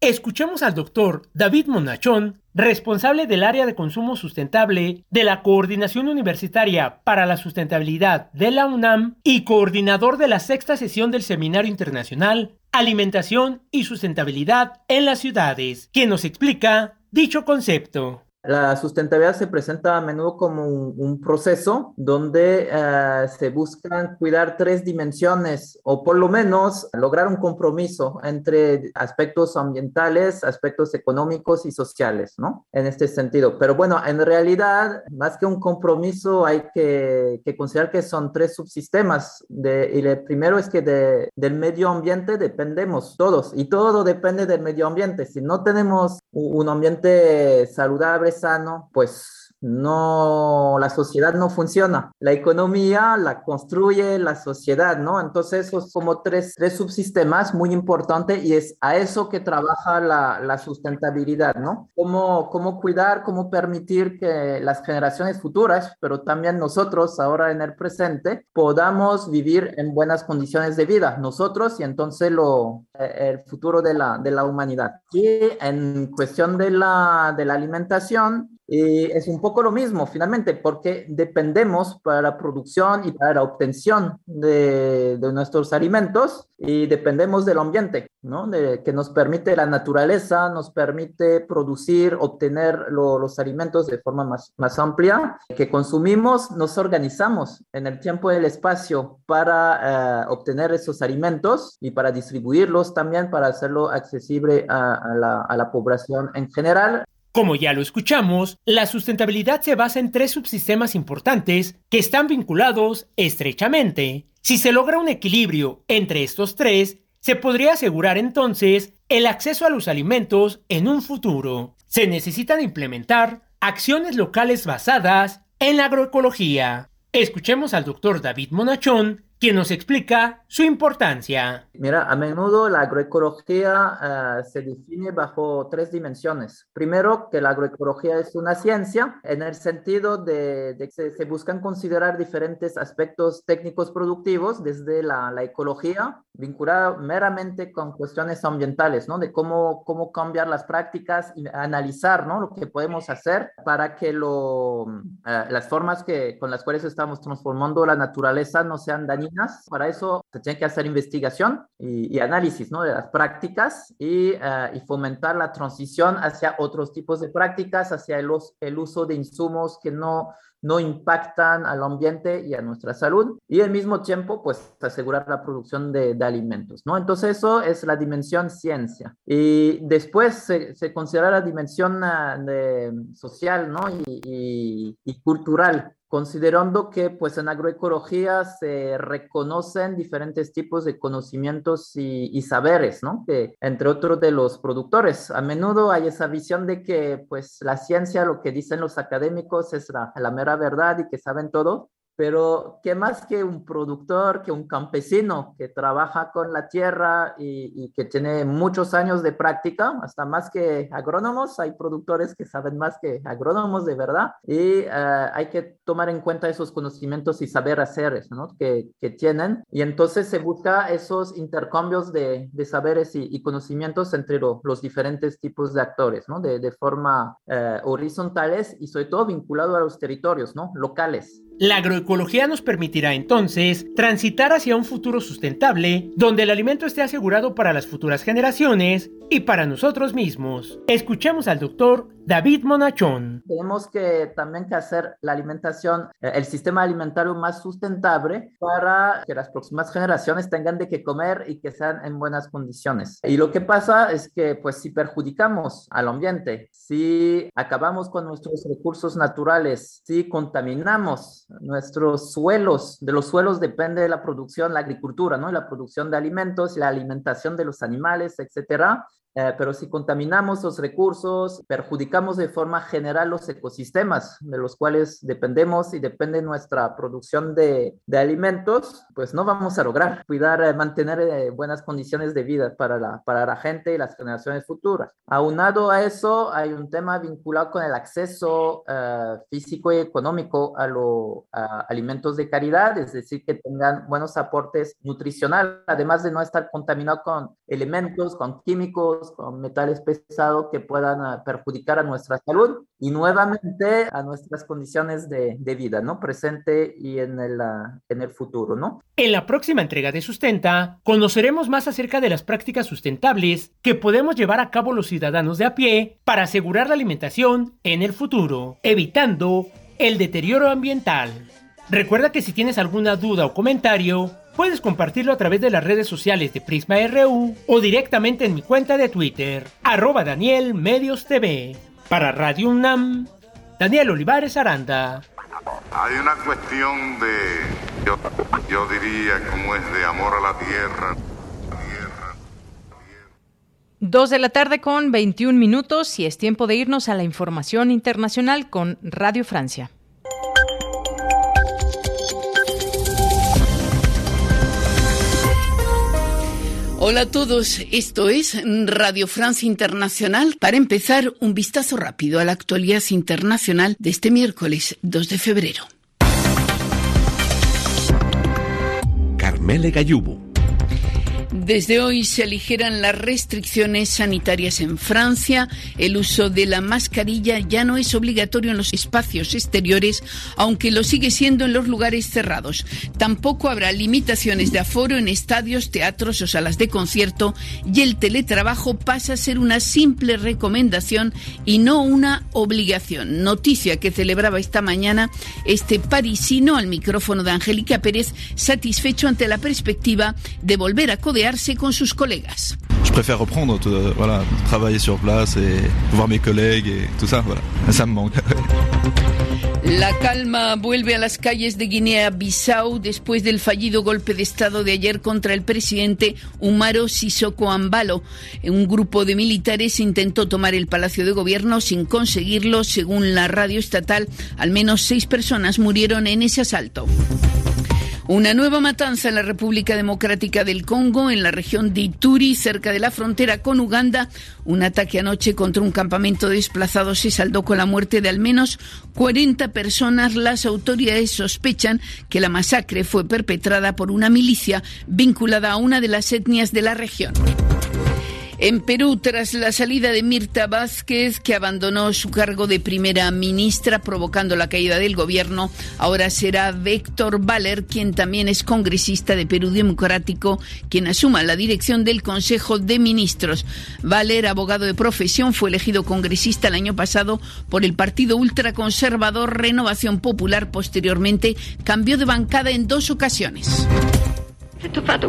Escuchemos al doctor David Monachón, responsable del área de consumo sustentable de la Coordinación Universitaria para la Sustentabilidad de la UNAM y coordinador de la sexta sesión del Seminario Internacional Alimentación y Sustentabilidad en las Ciudades, quien nos explica dicho concepto. La sustentabilidad se presenta a menudo como un, proceso donde eh, se buscan cuidar tres dimensiones o por lo menos lograr un compromiso entre aspectos ambientales, aspectos económicos y sociales, ¿no? En este sentido. Pero bueno, en realidad, más que un compromiso, hay que, considerar que son tres subsistemas. De, y el primero es que de, del medio ambiente dependemos todos y todo depende del medio ambiente. Si no tenemos un ambiente saludable, sano, pues no, la sociedad no funciona. La economía la construye la sociedad, ¿no? Entonces, esos como tres, tres subsistemas muy importantes y es a eso que trabaja la, la sustentabilidad, ¿no? Cómo, cómo cuidar, cómo permitir que las generaciones futuras, pero también nosotros ahora en el presente, podamos vivir en buenas condiciones de vida, nosotros y entonces lo, eh, el futuro de la, de la humanidad. Y en cuestión de la, de la alimentación, y es un poco lo mismo, finalmente, porque dependemos para la producción y para la obtención de, de nuestros alimentos y dependemos del ambiente, ¿no? De, que nos permite la naturaleza, nos permite producir, obtener lo, los alimentos de forma más, más amplia, que consumimos, nos organizamos en el tiempo y el espacio para eh, obtener esos alimentos y para distribuirlos también, para hacerlo accesible a, la, a la población en general. Como ya lo escuchamos, la sustentabilidad se basa en tres subsistemas importantes que están vinculados estrechamente. Si se logra un equilibrio entre estos tres, se podría asegurar entonces el acceso a los alimentos en un futuro. Se necesitan implementar acciones locales basadas en la agroecología. Escuchemos al doctor David Monachón, quien nos explica su importancia. Mira, a menudo la agroecología uh, se define bajo tres dimensiones. Primero, que la agroecología es una ciencia en el sentido de, de que se, se, buscan considerar diferentes aspectos técnicos productivos desde la, la, ecología, vinculada meramente con cuestiones ambientales, ¿no? De cómo, cómo cambiar las prácticas y analizar, ¿no? Lo que podemos hacer para que lo, uh, las formas que, con las cuales estamos transformando la naturaleza no sean dañinas para eso se tiene que hacer investigación y, y análisis ¿no? de las prácticas y, uh, y, fomentar la transición hacia otros tipos de prácticas, hacia el, el uso de insumos que no, no impactan al ambiente y a nuestra salud y al mismo tiempo pues asegurar la producción de, alimentos, ¿no? Entonces eso es la dimensión ciencia y después se, considera la dimensión de, social, ¿no? Y, cultural considerando que pues en agroecología se reconocen diferentes tipos de conocimientos y, y, saberes, ¿no? Que entre otros de los productores, a menudo hay esa visión de que pues la ciencia, lo que dicen los académicos es la, la mera verdad y que saben todo, pero qué más que un productor, que un campesino que trabaja con la tierra y, y, que tiene muchos años de práctica, hasta más que agrónomos, hay productores que saben más que agrónomos de verdad y uh, hay que tomar en cuenta esos conocimientos y saber hacer ¿no? que, que, tienen y entonces se busca esos intercambios de, de saberes y, y, conocimientos entre lo, los diferentes tipos de actores, ¿no? de, de forma uh, horizontales y sobre todo vinculado a los territorios ¿no? locales. La agroecología nos permitirá entonces transitar hacia un futuro sustentable donde el alimento esté asegurado para las futuras generaciones y para nosotros mismos. Escuchemos al doctor David Monachón. Tenemos que también que hacer la alimentación, eh, el sistema alimentario más sustentable para que las próximas generaciones tengan de qué comer y que sean en buenas condiciones. Y lo que pasa es que pues si perjudicamos al ambiente, si acabamos con nuestros recursos naturales, si contaminamos nuestros suelos, de los suelos depende de la producción, la agricultura, ¿no? La producción de alimentos, la alimentación de los animales, etcétera. Eh, pero si contaminamos los recursos, perjudicamos de forma general los ecosistemas de los cuales dependemos y depende nuestra producción de, alimentos, pues no vamos a lograr cuidar, eh, mantener eh, buenas condiciones de vida para la, para la gente y las generaciones futuras. Aunado a eso, hay un tema vinculado con el acceso físico y económico a los alimentos de calidad, es decir, que tengan buenos aportes nutricionales, además de no estar contaminado con elementos, con químicos, con metales pesados que puedan uh, perjudicar a nuestra salud y nuevamente a nuestras condiciones de, de vida, ¿no? Presente y en el, uh, en el futuro, ¿no? En la próxima entrega de Sustenta, conoceremos más acerca de las prácticas sustentables que podemos llevar a cabo los ciudadanos de a pie para asegurar la alimentación en el futuro, evitando el deterioro ambiental. Recuerda que si tienes alguna duda o comentario, Puedes compartirlo a través de las redes sociales de Prisma RU o directamente en mi cuenta de Twitter, arroba Daniel Medios TV. Para Radio UNAM, Daniel Olivares Aranda. Hay una cuestión de, yo, yo diría, como es de amor a la tierra. Dos de la tarde con 21 minutos y es tiempo de irnos a la información internacional con Radio Francia. Hola a todos, esto es Radio Francia Internacional. Para empezar, un vistazo rápido a la actualidad internacional de este miércoles 2 de febrero. Carmele Gallubo. Desde hoy se aligeran las restricciones sanitarias en Francia. El uso de la mascarilla ya no es obligatorio en los espacios exteriores, aunque lo sigue siendo en los lugares cerrados. Tampoco habrá limitaciones de aforo en estadios, teatros o salas de concierto y el teletrabajo pasa a ser una simple recomendación y no una obligación. Noticia que celebraba esta mañana este parisino al micrófono de Angélica Pérez, satisfecho ante la perspectiva de volver a con sus colegas. Je préfère reprendre, tout, voilà, travailler sur place et voir mes collègues et tout ça, voilà. Ça me manque. La calma vuelve a las calles de Guinea-Bissau después del fallido golpe de Estado de ayer contra el presidente Umaro Sissoko Ambalo. Un grupo de militares intentó tomar el Palacio de Gobierno sin conseguirlo. Según la radio estatal, al menos seis personas murieron en ese asalto. Una nueva matanza en la República Democrática del Congo, en la región de Ituri, cerca de la frontera con Uganda. Un ataque anoche contra un campamento de desplazados se saldó con la muerte de al menos 40 personas. Las autoridades sospechan que la masacre fue perpetrada por una milicia vinculada a una de las etnias de la región. En Perú, tras la salida de Mirta Vázquez, que abandonó su cargo de primera ministra, provocando la caída del gobierno, ahora será Víctor Valer, quien también es congresista de Perú Democrático, quien asuma la dirección del Consejo de Ministros. Valer, abogado de profesión, fue elegido congresista el año pasado por el partido ultraconservador Renovación Popular. Posteriormente, cambió de bancada en dos ocasiones.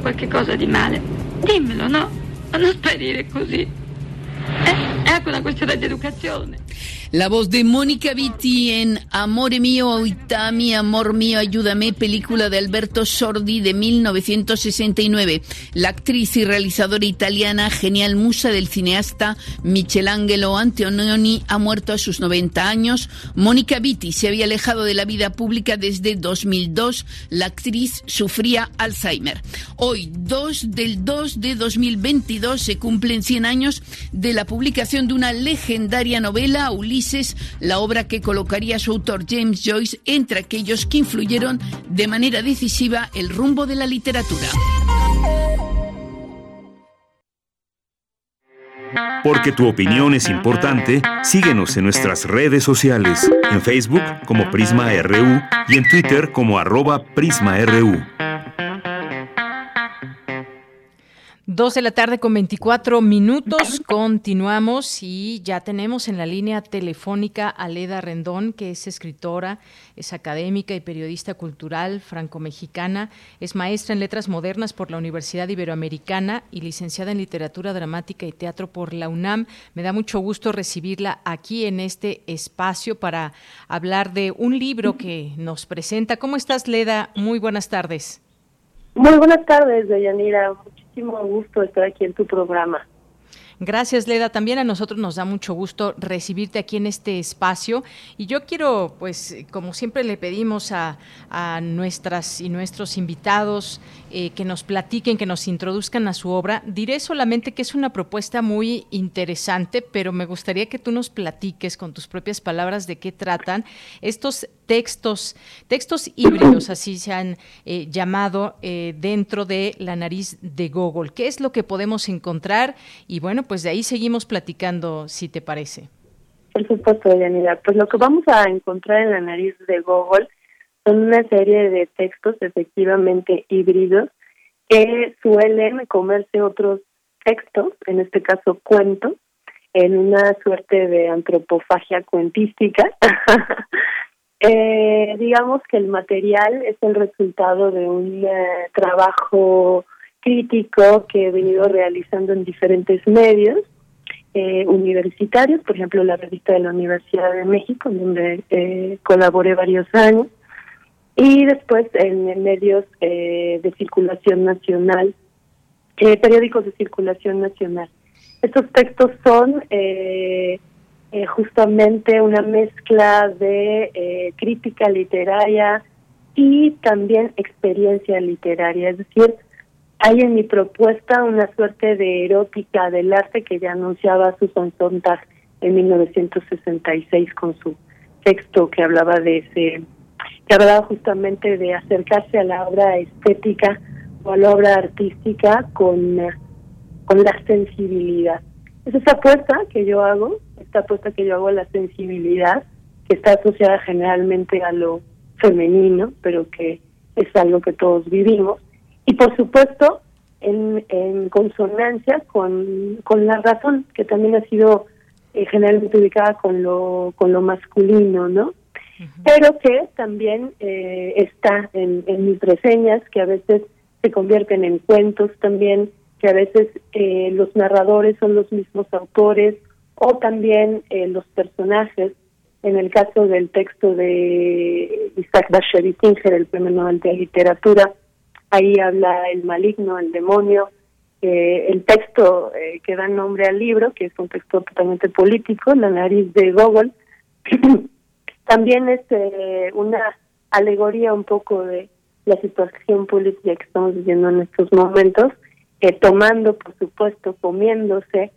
Qualche cosa di male, dimmelo, no? Non sparire così. È, è anche una questione di educazione. La voz de Mónica Vitti en Amore mío, Oitami, Amor mío, ayúdame, película de Alberto Sordi de 1969. La actriz y realizadora italiana, genial musa del cineasta Michelangelo Antonioni, ha muerto a sus 90 años. Mónica Vitti se había alejado de la vida pública desde 2002. La actriz sufría Alzheimer. Hoy, 2 del 2 de 2022, se cumplen 100 años de la publicación de una legendaria novela, Ulises, la obra que colocaría su autor James Joyce entre aquellos que influyeron de manera decisiva el rumbo de la literatura. Porque tu opinión es importante, síguenos en nuestras redes sociales, en Facebook como Prisma RU y en Twitter como arroba PrismaRU. Dos de la tarde con 24 minutos. Continuamos y ya tenemos en la línea telefónica a Leda Rendón, que es escritora, es académica y periodista cultural franco-mexicana, es maestra en letras modernas por la Universidad Iberoamericana y licenciada en literatura dramática y teatro por la UNAM. Me da mucho gusto recibirla aquí en este espacio para hablar de un libro que nos presenta. ¿Cómo estás, Leda? Muy buenas tardes. Muy buenas tardes, Deyanira. Muchísimo gusto estar aquí en tu programa. Gracias, Leda. También a nosotros nos da mucho gusto recibirte aquí en este espacio. Y yo quiero, pues, como siempre le pedimos a, a nuestras y nuestros invitados eh, que nos platiquen, que nos introduzcan a su obra, diré solamente que es una propuesta muy interesante, pero me gustaría que tú nos platiques con tus propias palabras de qué tratan estos textos, textos híbridos, así se han eh, llamado, eh, dentro de la nariz de Google. ¿Qué es lo que podemos encontrar? Y bueno, pues de ahí seguimos platicando, si te parece. Por supuesto, Yanira. Pues lo que vamos a encontrar en la nariz de Google son una serie de textos efectivamente híbridos que suelen comerse otros textos, en este caso cuentos, en una suerte de antropofagia cuentística. eh, digamos que el material es el resultado de un eh, trabajo crítico que he venido realizando en diferentes medios eh, universitarios, por ejemplo la revista de la Universidad de México, donde eh, colaboré varios años, y después en, medios eh, de circulación nacional, periódicos de circulación nacional. Estos textos son eh, eh, justamente una mezcla de eh, crítica literaria y también experiencia literaria, es decir, hay en mi propuesta una suerte de erótica del arte que ya anunciaba Susan Sontag en 1966 con su texto que hablaba de ese que hablaba justamente de acercarse a la obra estética o a la obra artística con, con la sensibilidad. Es esa apuesta que yo hago, esta apuesta que yo hago a la sensibilidad, que está asociada generalmente a lo femenino, pero que es algo que todos vivimos. Y por supuesto, en, en consonancia con, con la razón, que también ha sido eh, generalmente ubicada con lo, con lo masculino, ¿no? Pero que también eh, está en, mis reseñas, que a veces se convierten en cuentos también, que a veces eh, los narradores son los mismos autores o también eh, los personajes. En el caso del texto de Isaac Bashevis Singer, el premio Nobel de Literatura, ahí habla el maligno, el demonio. Eh, el texto eh, que da nombre al libro, que es un texto totalmente político, La nariz de Gogol, también es eh, una alegoría un poco de la situación política que estamos viviendo en estos momentos, eh, tomando, por supuesto, comiéndose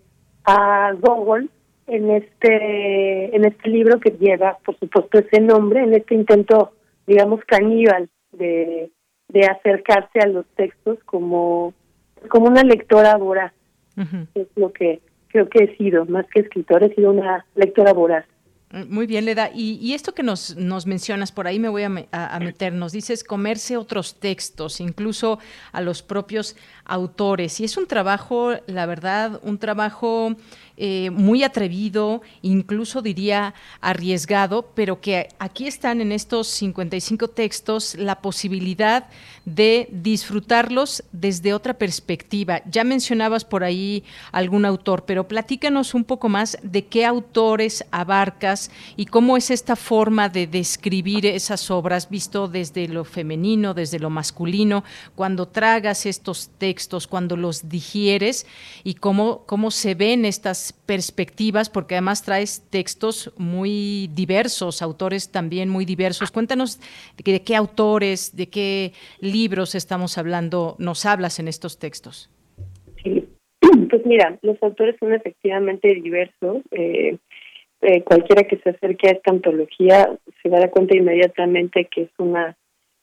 a Gogol en este en este libro que lleva, por supuesto, ese nombre, en este intento, digamos, caníbal de, de acercarse a los textos como, como una lectora voraz. Es lo que creo que he sido, más que escritora, he sido una lectora voraz. Muy bien, Leda. Y, y, esto que nos, nos mencionas, por ahí me voy a, a, meter, nos dices comerse otros textos, incluso a los propios autores. Y es un trabajo, la verdad, un trabajo eh, muy atrevido, incluso diría arriesgado, pero que aquí están en estos 55 textos la posibilidad de disfrutarlos desde otra perspectiva. Ya mencionabas por ahí algún autor, pero platícanos un poco más de qué autores abarcas y cómo es esta forma de describir esas obras visto desde lo femenino, desde lo masculino, cuando tragas estos textos, cuando los digieres y cómo, cómo se ven estas perspectivas, porque además traes textos muy diversos, autores también muy diversos. Cuéntanos de, qué autores, de qué libros estamos hablando, nos hablas en estos textos. Sí, pues mira, los autores son efectivamente diversos. Eh, eh, cualquiera que se acerque a esta antología se dará cuenta inmediatamente que es una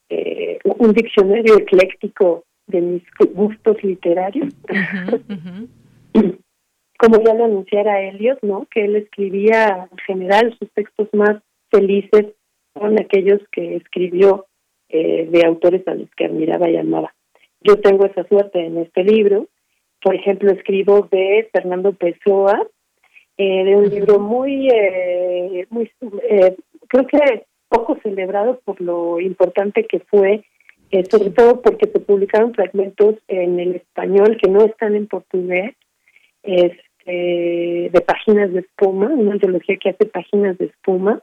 eh, un diccionario ecléctico de mis gustos literarios. Uh -huh, uh -huh. Como ya lo anunciara Eliot, ¿no? Que él escribía en general sus textos más felices son aquellos que escribió eh, de autores a los que admiraba y amaba. Yo tengo esa suerte en este libro. Por ejemplo, escribo de Fernando Pessoa, eh, de un libro muy, eh, muy creo que poco celebrado por lo importante que fue eh, sobre todo porque se publicaron fragmentos en el español que no están en portugués, este, de páginas de espuma, una antología que hace páginas de espuma.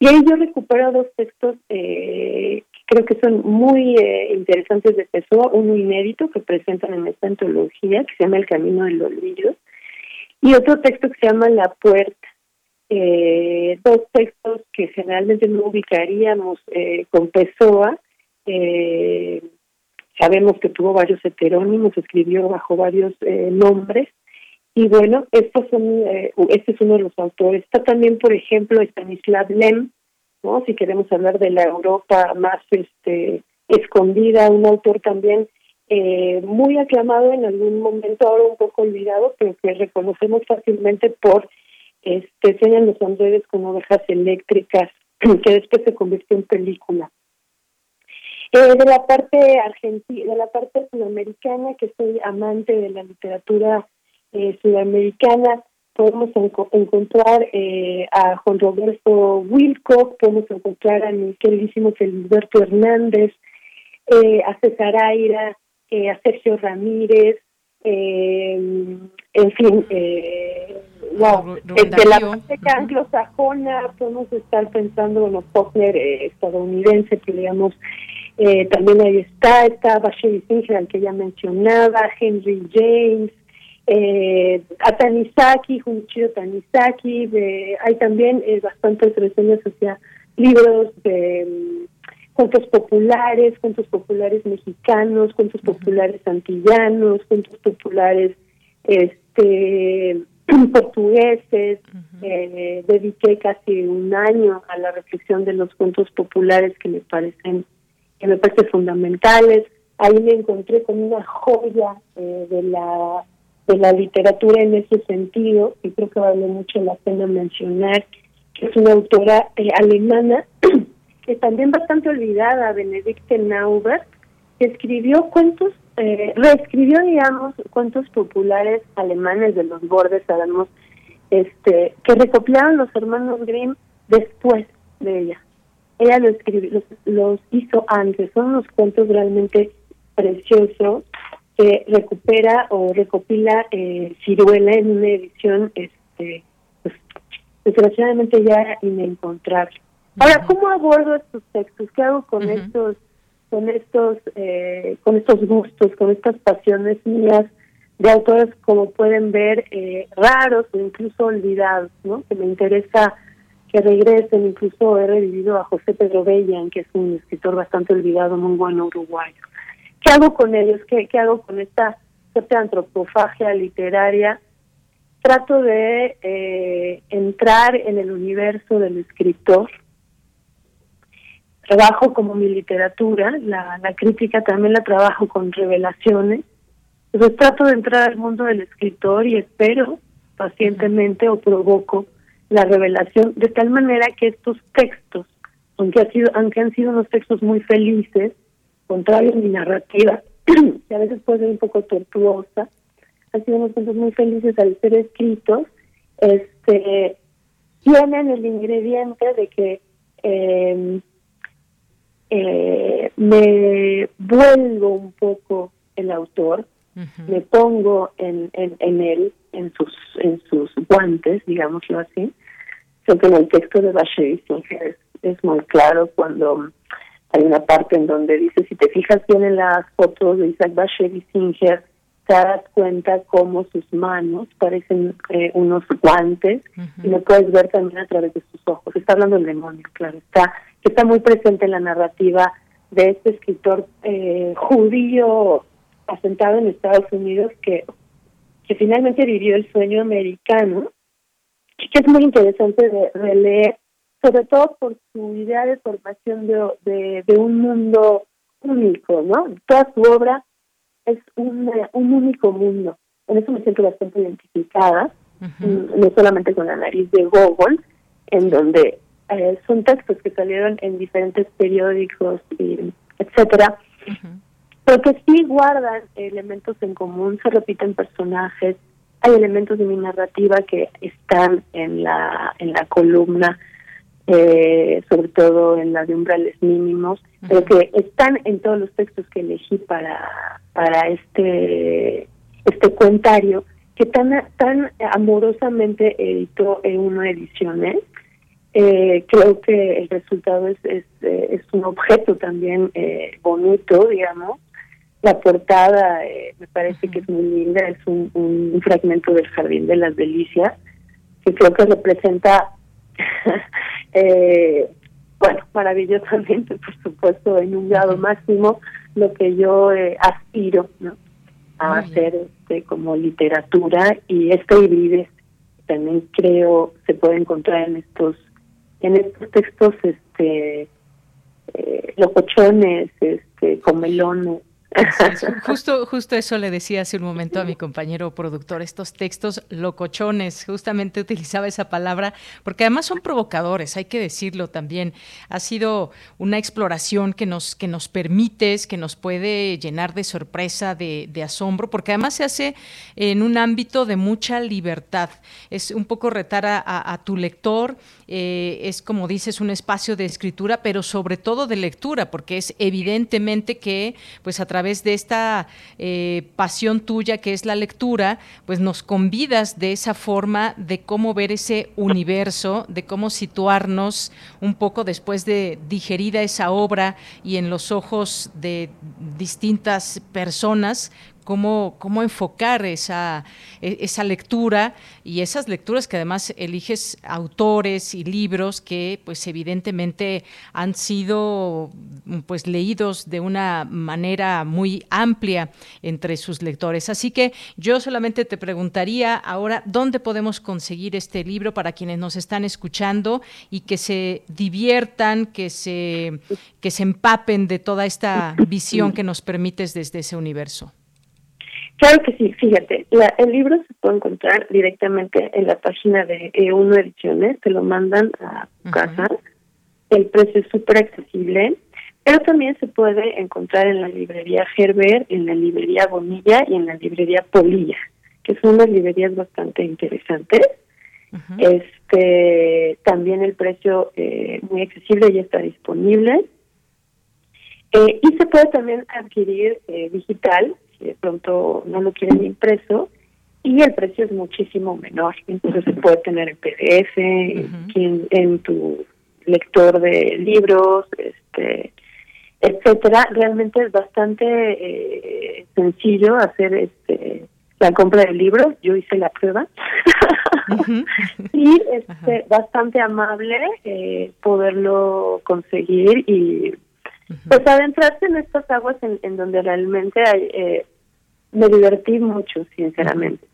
Y ahí yo recupero dos textos eh, que creo que son muy eh, interesantes de Pessoa, uno inédito que presentan en esta antología, que se llama El Camino del Olvido, y otro texto que se llama La Puerta. Eh, dos textos que generalmente no ubicaríamos eh, con Pessoa, eh, sabemos que tuvo varios heterónimos, escribió bajo varios eh, nombres. Y bueno, estos son, eh, este es uno de los autores. Está también, por ejemplo, Stanislav Lem, ¿no? Si queremos hablar de la Europa más este escondida, un autor también eh, muy aclamado en algún momento, ahora un poco olvidado, pero que reconocemos fácilmente por este enseñan los androides con ovejas eléctricas, que después se convirtió en película. Eh, de la parte argentina, de la parte sudamericana, que soy amante de la literatura eh, sudamericana, podemos enco encontrar eh, a Juan Roberto Wilcock, podemos encontrar a mi queridísimo Feliberto Hernández, eh, a César Aira, eh, a Sergio Ramírez, en fin, wow, de la parte anglosajona podemos estar pensando, bueno, Faulkner estadounidense, que digamos, eh, también ahí está, está Bashir Singer, al que ya mencionaba, Henry James, eh, a Tanizaki, Junichiro Tanizaki, de, hay también eh, bastantes reseñas hacia libros de mm, cuentos populares, cuentos populares mexicanos, cuentos populares antillanos, cuentos populares este portugueses. Eh, dediqué casi un año a la reflexión de los cuentos populares que me parecen que me parecen fundamentales. Ahí me encontré con una joya eh, de la de la literatura en ese sentido y creo que vale mucho la pena mencionar que es una autora eh, alemana que también bastante olvidada, Benedicte Naubert, que escribió cuentos, eh, reescribió, digamos, cuentos populares alemanes de los bordes, sabemos, este, que recopilaron los hermanos Grimm después de ella. Ella lo escribió, los, los hizo antes, son unos cuentos realmente preciosos que recupera o recopila eh, Ciruela en una edición este pues, desgraciadamente ya inencontrable. Ahora, ¿cómo abordo estos textos? ¿Qué hago con estos con estos eh, con estos gustos, con estas pasiones mías de autores como pueden ver eh, raros o incluso olvidados, ¿no? Que me interesa que regresen, incluso he revivido a José Pedro Bellan, que es un escritor bastante olvidado, muy bueno uruguayo. ¿Qué hago con ellos? ¿Qué, qué hago con esta cierta antropofagia literaria? Trato de eh, entrar en el universo del escritor. Trabajo como mi literatura, la, la crítica también la trabajo con revelaciones. Entonces trato de entrar al mundo del escritor y espero pacientemente o provoco la revelación de tal manera que estos textos, aunque, ha sido, aunque han sido unos textos muy felices, contrario a mi narrativa, que a veces puede ser un poco tortuosa, han sido unos cuentos muy felices al ser escritos, este, tienen el ingrediente de que eh, eh, me vuelvo un poco el autor, me pongo en, en, en él, en sus en sus guantes, digámoslo así. Creo que en el texto de Bachev es, es muy claro cuando hay una parte en donde dice, si te fijas bien en las fotos de Isaac Bashevis Singer, te das cuenta cómo sus manos parecen eh, unos guantes y lo puedes ver también a través de sus ojos. Está hablando el demonio, claro, está está muy presente en la narrativa de este escritor eh, judío asentado en Estados Unidos que, que finalmente vivió el sueño americano, que es muy interesante de, de leer sobre todo por su idea de formación de, de, un mundo único, ¿no? Toda su obra es un, un único mundo. En eso me siento bastante identificada, mm, no solamente con la nariz de Gogol, en donde eh, son textos que salieron en diferentes periódicos, y etcétera, pero que sí guardan elementos en común, se repiten personajes, hay elementos de mi narrativa que están en la en la columna eh, sobre todo en la de umbrales mínimos, pero que están en todos los textos que elegí para, para este, este cuentario, que tan, tan amorosamente editó en una ediciones. Eh, creo que el resultado es, es, eh, es un objeto también eh, bonito, digamos. La portada eh, me parece que es muy linda, es un, un fragmento del Jardín de las Delicias, que creo que representa eh, bueno, maravillosamente, por supuesto, en un grado máximo, lo que yo eh, aspiro ¿no? a hacer este, como literatura y este híbrido también creo se puede encontrar en estos en estos textos este eh, locochones este comelones justo, justo eso le decía hace un momento a mi compañero productor, estos textos locochones, justamente utilizaba esa palabra, porque además son provocadores, hay que decirlo también. Ha sido una exploración que nos, que nos permite, que nos puede llenar de sorpresa, de, asombro, porque además se hace en un ámbito de mucha libertad. Es un poco retar a, tu lector, eh, es como dices, un espacio de escritura, pero sobre todo de lectura, porque es evidentemente que pues a través de esta eh, pasión tuya que es la lectura, pues nos convidas de esa forma de cómo ver ese universo, de cómo situarnos un poco después de digerida esa obra y en los ojos de distintas personas, cómo, enfocar esa, e, esa lectura y esas lecturas que además eliges autores y libros que pues evidentemente han sido pues leídos de una manera muy amplia entre sus lectores. Así que yo solamente te preguntaría ahora dónde podemos conseguir este libro para quienes nos están escuchando y que se diviertan, que se empapen de toda esta visión que nos permites desde ese universo. Claro que sí, fíjate, el libro se puede encontrar directamente en la página de E1 Ediciones, te lo mandan a tu casa, el precio es súper accesible, pero también se puede encontrar en la librería Gerber, en la librería Bonilla y en la librería Polilla, que son unas librerías bastante interesantes. Este también el precio eh, muy accesible ya está disponible. Eh, y se puede también adquirir eh, digital de pronto no lo quieren impreso y el precio es muchísimo menor. Entonces se puede tener en PDF, en, tu lector de libros, este etcétera. Realmente es bastante eh, sencillo hacer este la compra del libro. Yo hice la prueba y este, bastante amable eh, poderlo conseguir y pues adentrarse en estas aguas en, en donde realmente hay, eh, me divertí mucho, sinceramente.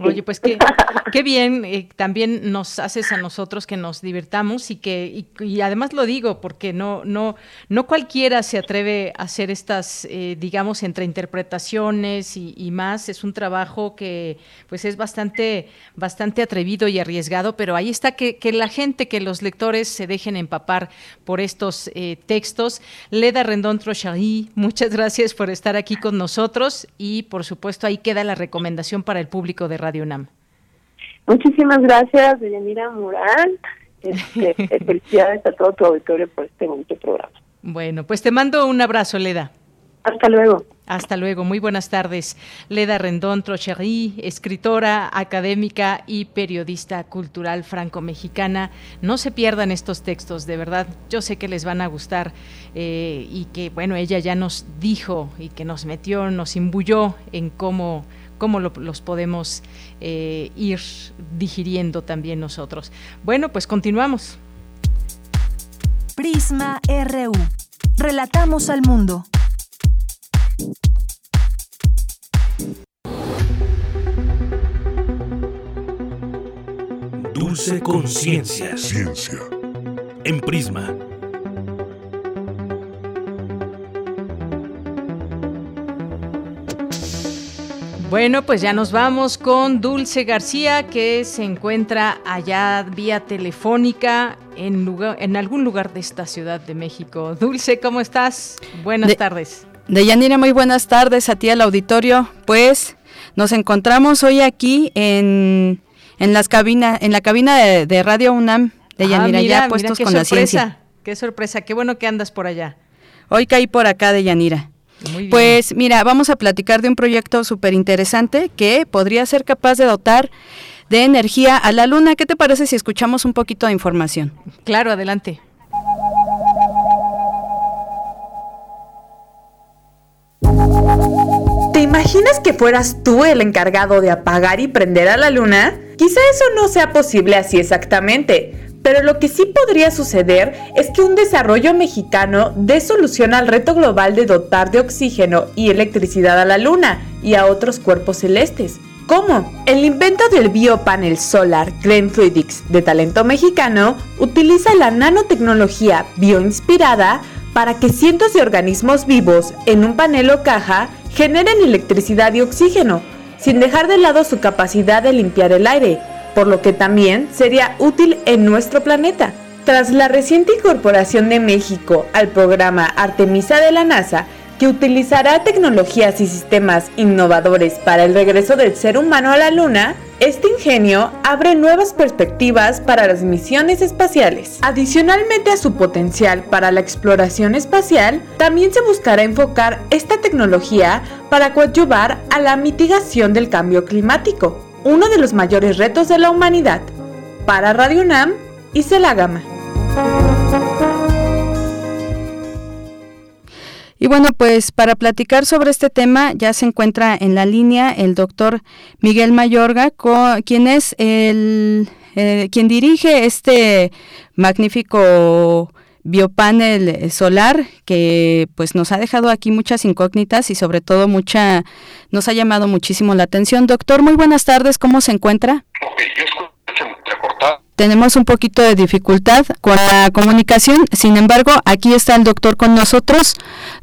Oye, pues qué, qué bien, eh, también nos haces a nosotros que nos divirtamos y que, y, además lo digo porque no, no, no cualquiera se atreve a hacer estas, eh, digamos, entre interpretaciones y, más. Es un trabajo que pues es bastante, bastante atrevido y arriesgado, pero ahí está que, que la gente, que los lectores se dejen empapar por estos eh, textos. Leda Rendón Trochary, muchas gracias por estar aquí con nosotros y por supuesto ahí queda la recomendación para el público de Radio UNAM. Muchísimas gracias, Deyanira Mural. Este, felicidades a todo tu auditorio por este bonito programa. Bueno, pues te mando un abrazo, Leda. Hasta luego. Hasta luego, muy buenas tardes. Leda Rendón Trochery, escritora, académica y periodista cultural franco-mexicana. No se pierdan estos textos, de verdad. Yo sé que les van a gustar eh, y que, bueno, ella ya nos dijo y que nos metió, nos imbuyó en cómo cómo los podemos eh, ir digiriendo también nosotros. Bueno, pues continuamos. Prisma RU. Relatamos al mundo. Dulce Conciencia. Ciencia. En Prisma Bueno, pues ya nos vamos con Dulce García, que se encuentra allá vía telefónica en, lugar, en algún lugar de esta Ciudad de México. Dulce, ¿cómo estás? Buenas tardes. Deyanira, muy buenas tardes a ti al auditorio. Pues nos encontramos hoy aquí en, en las cabinas, en la cabina de, Radio UNAM. Deyanira, ah, ya puestos con la ciencia. Qué sorpresa, qué bueno que andas por allá. Hoy caí por acá, Pues mira, vamos a platicar de un proyecto súper interesante que podría ser capaz de dotar de energía a la Luna. ¿Qué te parece si escuchamos un poquito de información? Claro, adelante. ¿Te imaginas que fueras tú el encargado de apagar y prender a la Luna? Quizá eso no sea posible así exactamente, pero lo que sí podría suceder es que un desarrollo mexicano dé solución al reto global de dotar de oxígeno y electricidad a la Luna y a otros cuerpos celestes. ¿Cómo? El invento del biopanel solar Green Fluidics de talento mexicano utiliza la nanotecnología bioinspirada para que cientos de organismos vivos en un panel o caja generen electricidad y oxígeno, sin dejar de lado su capacidad de limpiar el aire, por lo que también sería útil en nuestro planeta. Tras la reciente incorporación de México al programa Artemisa de la NASA, que utilizará tecnologías y sistemas innovadores para el regreso del ser humano a la Luna, este ingenio abre nuevas perspectivas para las misiones espaciales. Adicionalmente a su potencial para la exploración espacial, también se buscará enfocar esta tecnología para coadyuvar a la mitigación del cambio climático uno de los mayores retos de la humanidad. Para Radio UNAM, y Gama. Y bueno, pues para platicar sobre este tema ya se encuentra en la línea el doctor Miguel Mayorga, quien es el, quien dirige este magnífico biopanel solar que pues nos ha dejado aquí muchas incógnitas y sobre todo mucha nos ha llamado muchísimo la atención. Doctor, muy buenas tardes, ¿cómo se encuentra? tenemos un poquito de dificultad con la comunicación, sin embargo, aquí está el doctor con nosotros.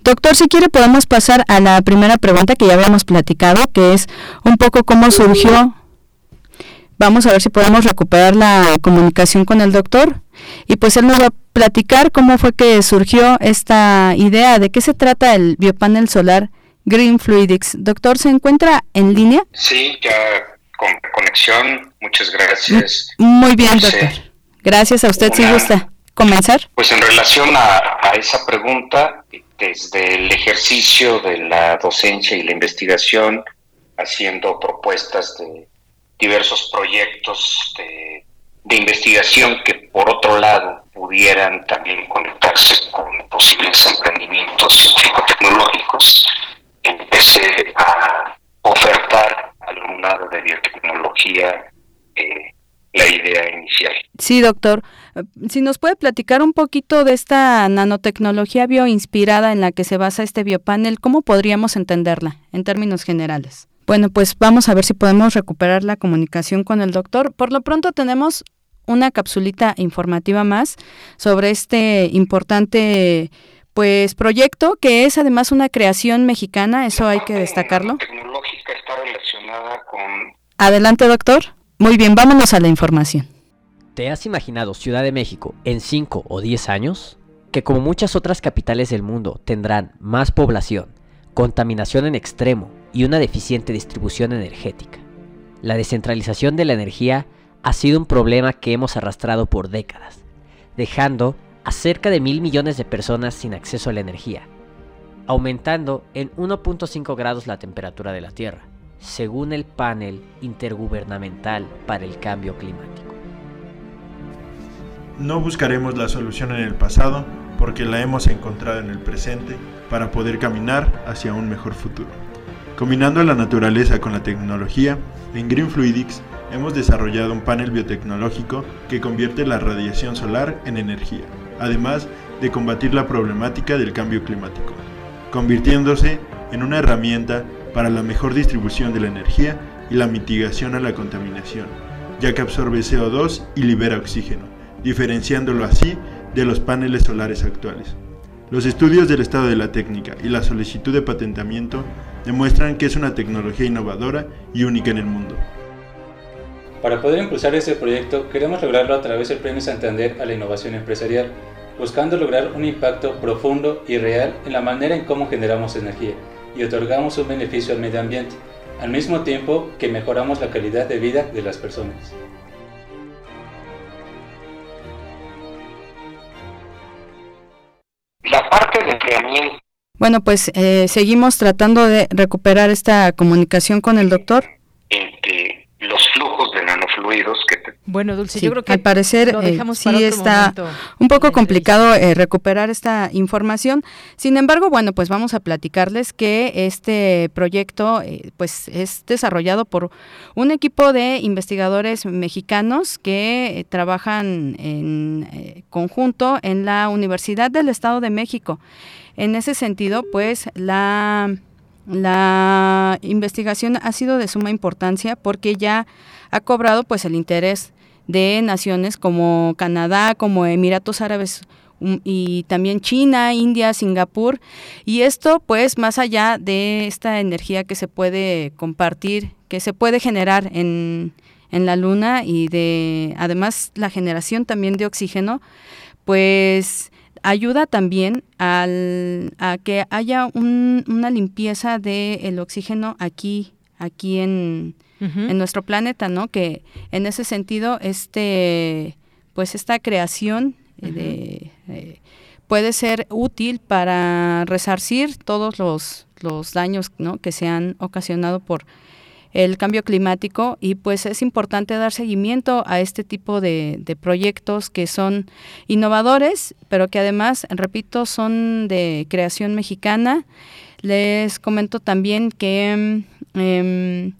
Doctor, si quiere podemos pasar a la primera pregunta que ya habíamos platicado, que es un poco cómo surgió. Vamos a ver si podemos recuperar la comunicación con el doctor y pues él nos va a platicar cómo fue que surgió esta idea, de qué se trata el biopanel solar Green Fluidics. Doctor, ¿se encuentra en línea? Sí, ya con conexión. Muchas gracias. Muy bien, doctor. Gracias a usted, si gusta comenzar. Pues en relación a, esa pregunta, desde el ejercicio de la docencia y la investigación, haciendo propuestas de diversos proyectos de, investigación que por otro lado pudieran también conectarse con posibles emprendimientos científico-tecnológicos, empecé a ofertar alumnado de biotecnología eh, la idea inicial. Sí, doctor. Si nos puede platicar un poquito de esta nanotecnología bioinspirada en la que se basa este biopanel, ¿cómo podríamos entenderla en términos generales? Bueno, pues vamos a ver si podemos recuperar la comunicación con el doctor. Por lo pronto tenemos una capsulita informativa más sobre este importante pues proyecto que es además una creación mexicana, eso hay que destacarlo. Tecnológica está relacionada con Adelante, doctor. Muy bien, vámonos a la información. ¿Te has imaginado Ciudad de México en 5 o 10 años? Que como muchas otras capitales del mundo tendrán más población, contaminación en extremo y una deficiente distribución energética. La descentralización de la energía ha sido un problema que hemos arrastrado por décadas, dejando a cerca de mil millones de personas sin acceso a la energía, aumentando en 1.5 grados la temperatura de la Tierra según el panel intergubernamental para el cambio climático. No buscaremos la solución en el pasado porque la hemos encontrado en el presente para poder caminar hacia un mejor futuro. Combinando la naturaleza con la tecnología, en Green Fluidics hemos desarrollado un panel biotecnológico que convierte la radiación solar en energía, además de combatir la problemática del cambio climático, convirtiéndose en una herramienta para la mejor distribución de la energía y la mitigación a la contaminación, ya que absorbe CO2 y libera oxígeno, diferenciándolo así de los paneles solares actuales. Los estudios del estado de la técnica y la solicitud de patentamiento demuestran que es una tecnología innovadora y única en el mundo. Para poder impulsar este proyecto, queremos lograrlo a través del Premio Santander a la Innovación Empresarial, buscando lograr un impacto profundo y real en la manera en cómo generamos energía y otorgamos un beneficio al medio ambiente, al mismo tiempo que mejoramos la calidad de vida de las personas. La parte de. Bueno, pues eh, seguimos tratando de recuperar esta comunicación con el doctor. Flujos bueno, Dulce, yo creo que al parecer eh, sí está un poco complicado eh, recuperar esta información. Sin embargo, bueno, pues vamos a platicarles que este proyecto eh, pues es desarrollado por un equipo de investigadores mexicanos que trabajan en conjunto en la Universidad del Estado de México. En ese sentido, pues la la investigación ha sido de suma importancia porque ya ha cobrado pues el interés de naciones como Canadá, como Emiratos Árabes um, y también China, India, Singapur. Y esto, pues, más allá de esta energía que se puede compartir, que se puede generar en, en la Luna y de, además, la generación también de oxígeno, pues ayuda también al, a que haya una limpieza del oxígeno aquí, aquí en, en nuestro planeta, ¿no? Que en ese sentido, este, pues esta creación de, eh, puede ser útil para resarcir todos los, los daños ¿no? que se han ocasionado por el cambio climático y pues es importante dar seguimiento a este tipo de, proyectos que son innovadores, pero que además, repito, son de creación mexicana. Les comento también que... Em,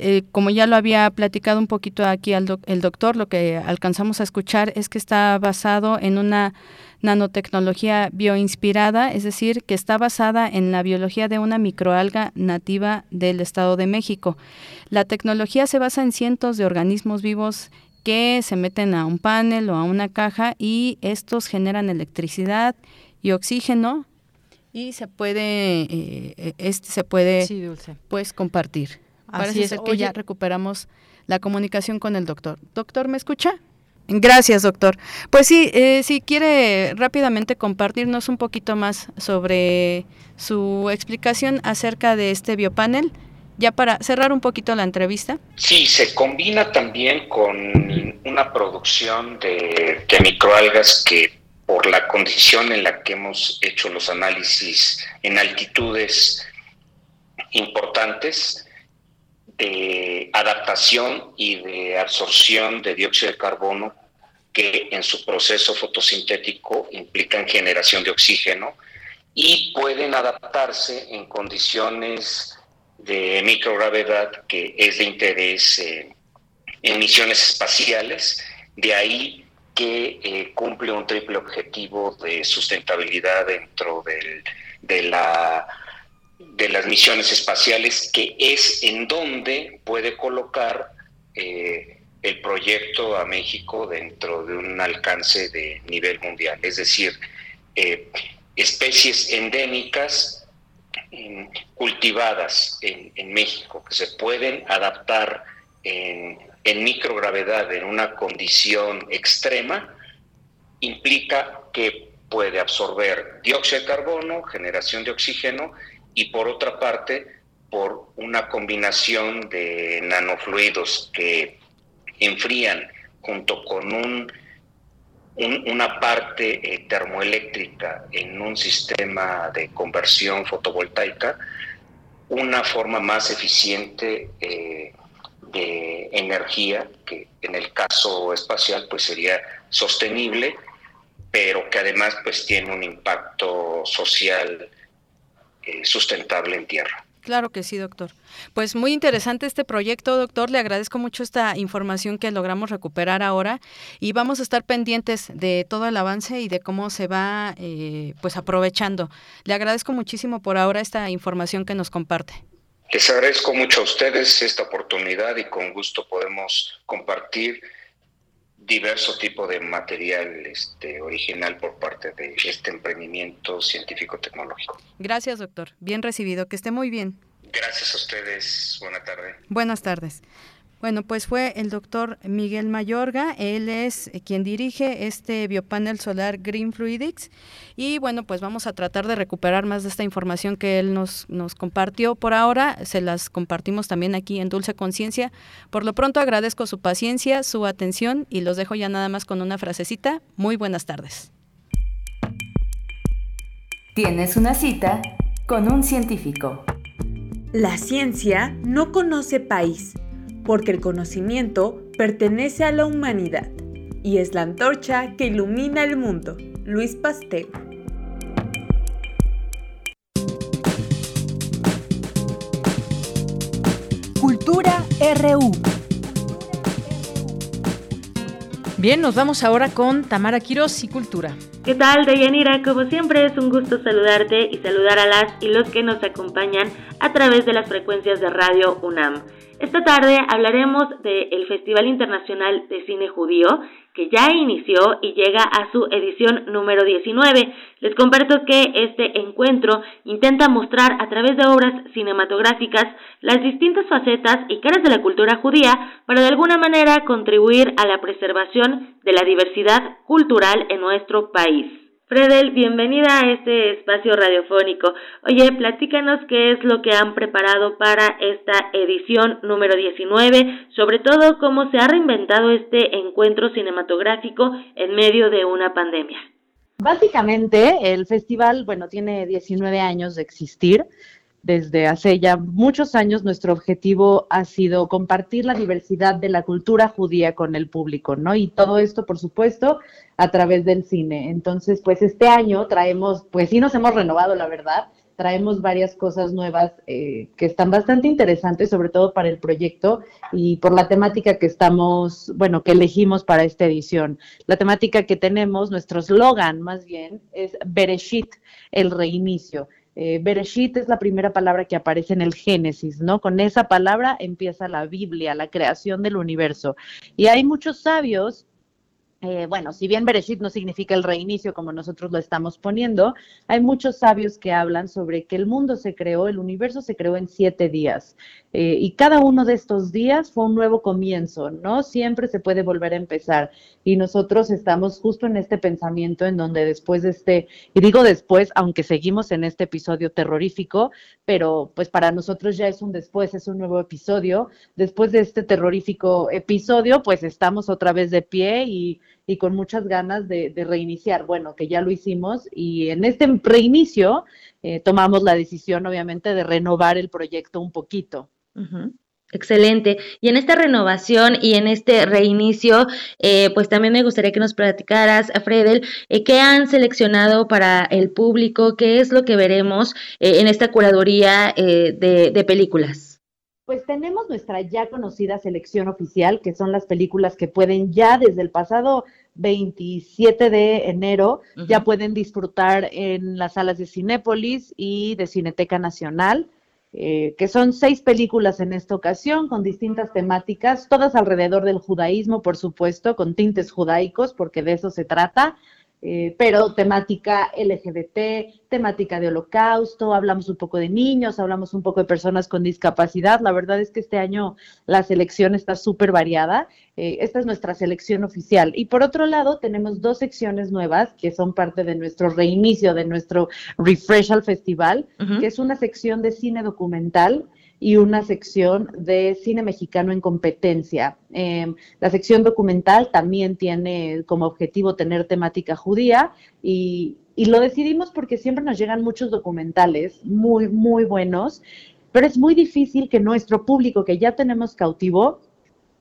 eh, como ya lo había platicado un poquito aquí el doctor, lo que alcanzamos a escuchar es que está basado en una nanotecnología bioinspirada, es decir, que está basada en la biología de una microalga nativa del Estado de México. La tecnología se basa en cientos de organismos vivos que se meten a un panel o a una caja y estos generan electricidad y oxígeno y se puede eh, este se puede pues compartir. Parece ser que ya recuperamos la comunicación con el doctor. Doctor, ¿me escucha? Gracias, doctor. Pues sí, eh, si quiere rápidamente compartirnos un poquito más sobre su explicación acerca de este biopanel, ya para cerrar un poquito la entrevista. Sí, se combina también con una producción de, de microalgas que por la condición en la que hemos hecho los análisis en altitudes importantes, de adaptación y de absorción de dióxido de carbono que en su proceso fotosintético implican generación de oxígeno y pueden adaptarse en condiciones de microgravedad que es de interés en misiones espaciales, de ahí que eh, cumple un triple objetivo de sustentabilidad dentro del, de la de las misiones espaciales, que es en donde puede colocar eh, el proyecto a México dentro de un alcance de nivel mundial. Es decir, eh, especies endémicas mm, cultivadas en, México que se pueden adaptar en, en microgravedad en una condición extrema, implica que puede absorber dióxido de carbono, generación de oxígeno y por otra parte por una combinación de nanofluidos que enfrían junto con un, una parte eh, termoeléctrica en un sistema de conversión fotovoltaica, una forma más eficiente eh, de energía que en el caso espacial pues sería sostenible, pero que además pues tiene un impacto social eh, sustentable en tierra. Claro que sí, doctor. Pues muy interesante este proyecto, doctor. Le agradezco mucho esta información que logramos recuperar ahora y vamos a estar pendientes de todo el avance y de cómo se va eh, pues aprovechando. Le agradezco muchísimo por ahora esta información que nos comparte. Les agradezco mucho a ustedes esta oportunidad y con gusto podemos compartir diverso tipo de material este, original por parte de este emprendimiento científico-tecnológico. Gracias, doctor. Bien recibido. Que esté muy bien. Gracias a ustedes. Buenas tardes. Buenas tardes. Bueno, pues fue el doctor Miguel Mayorga, él es eh, quien dirige este biopanel solar Green Fluidics y bueno, pues vamos a tratar de recuperar más de esta información que él nos, nos compartió por ahora, se las compartimos también aquí en Dulce Conciencia. Por lo pronto agradezco su paciencia, su atención y los dejo ya nada más con una frasecita. Muy buenas tardes. Tienes una cita con un científico. La ciencia no conoce país porque el conocimiento pertenece a la humanidad y es la antorcha que ilumina el mundo. Luis Pastel. Cultura RU. Bien, nos vamos ahora con Tamara Quiroz y Cultura. ¿Qué tal, Deyanira? Como siempre es un gusto saludarte y saludar a las y los que nos acompañan a través de las frecuencias de Radio UNAM. Esta tarde hablaremos del Festival Internacional de Cine Judío, que ya inició y llega a su edición número 19. Les comparto que este encuentro intenta mostrar a través de obras cinematográficas las distintas facetas y caras de la cultura judía para de alguna manera contribuir a la preservación de la diversidad cultural en nuestro país. Fredel, bienvenida a este espacio radiofónico. Oye, platícanos qué es lo que han preparado para esta edición número 19, sobre todo cómo se ha reinventado este encuentro cinematográfico en medio de una pandemia. Básicamente, el festival, bueno, tiene 19 años de existir desde hace ya muchos años nuestro objetivo ha sido compartir la diversidad de la cultura judía con el público, ¿no? Y todo esto, por supuesto, a través del cine. Entonces, pues este año traemos, pues sí nos hemos renovado, la verdad, traemos varias cosas nuevas eh, que están bastante interesantes, sobre todo para el proyecto y por la temática que estamos, bueno, que elegimos para esta edición. La temática que tenemos, nuestro slogan más bien, es Bereshit, el reinicio. Eh, Bereshit es la primera palabra que aparece en el Génesis, ¿no? Con esa palabra empieza la Biblia, la creación del universo. Y hay muchos sabios eh, bueno, si bien Bereshit no significa el reinicio como nosotros lo estamos poniendo, hay muchos sabios que hablan sobre que el mundo se creó, el universo se creó en siete días. Eh, y cada uno de estos días fue un nuevo comienzo, ¿no? Siempre se puede volver a empezar. Y nosotros estamos justo en este pensamiento en donde después de este, y digo después, aunque seguimos en este episodio terrorífico, pero pues para nosotros ya es un después, es un nuevo episodio. Después de este terrorífico episodio, pues estamos otra vez de pie y y con muchas ganas de, reiniciar. Bueno, que ya lo hicimos y en este reinicio eh, tomamos la decisión, obviamente, de renovar el proyecto un poquito. Excelente. Y en esta renovación y en este reinicio, eh, pues también me gustaría que nos platicaras, Fredel, eh, qué han seleccionado para el público, qué es lo que veremos en esta curaduría de, de películas. Pues tenemos nuestra ya conocida selección oficial, que son las películas que pueden ya desde el pasado 27 de enero ya pueden disfrutar en las salas de Cinépolis y de Cineteca Nacional, eh, que son seis películas en esta ocasión con distintas temáticas, todas alrededor del judaísmo, por supuesto, con tintes judaicos, porque de eso se trata. Eh, pero temática LGBT, temática de holocausto, hablamos un poco de niños, hablamos un poco de personas con discapacidad. La verdad es que este año la selección está súper variada. Eh, esta es nuestra selección oficial. Y por otro lado, tenemos dos secciones nuevas que son parte de nuestro reinicio, de nuestro Refresh al Festival, que es una sección de cine documental y una sección de cine mexicano en competencia. Em, la sección documental también tiene como objetivo tener temática judía y, y lo decidimos porque siempre nos llegan muchos documentales muy, muy buenos, pero es muy difícil que nuestro público que ya tenemos cautivo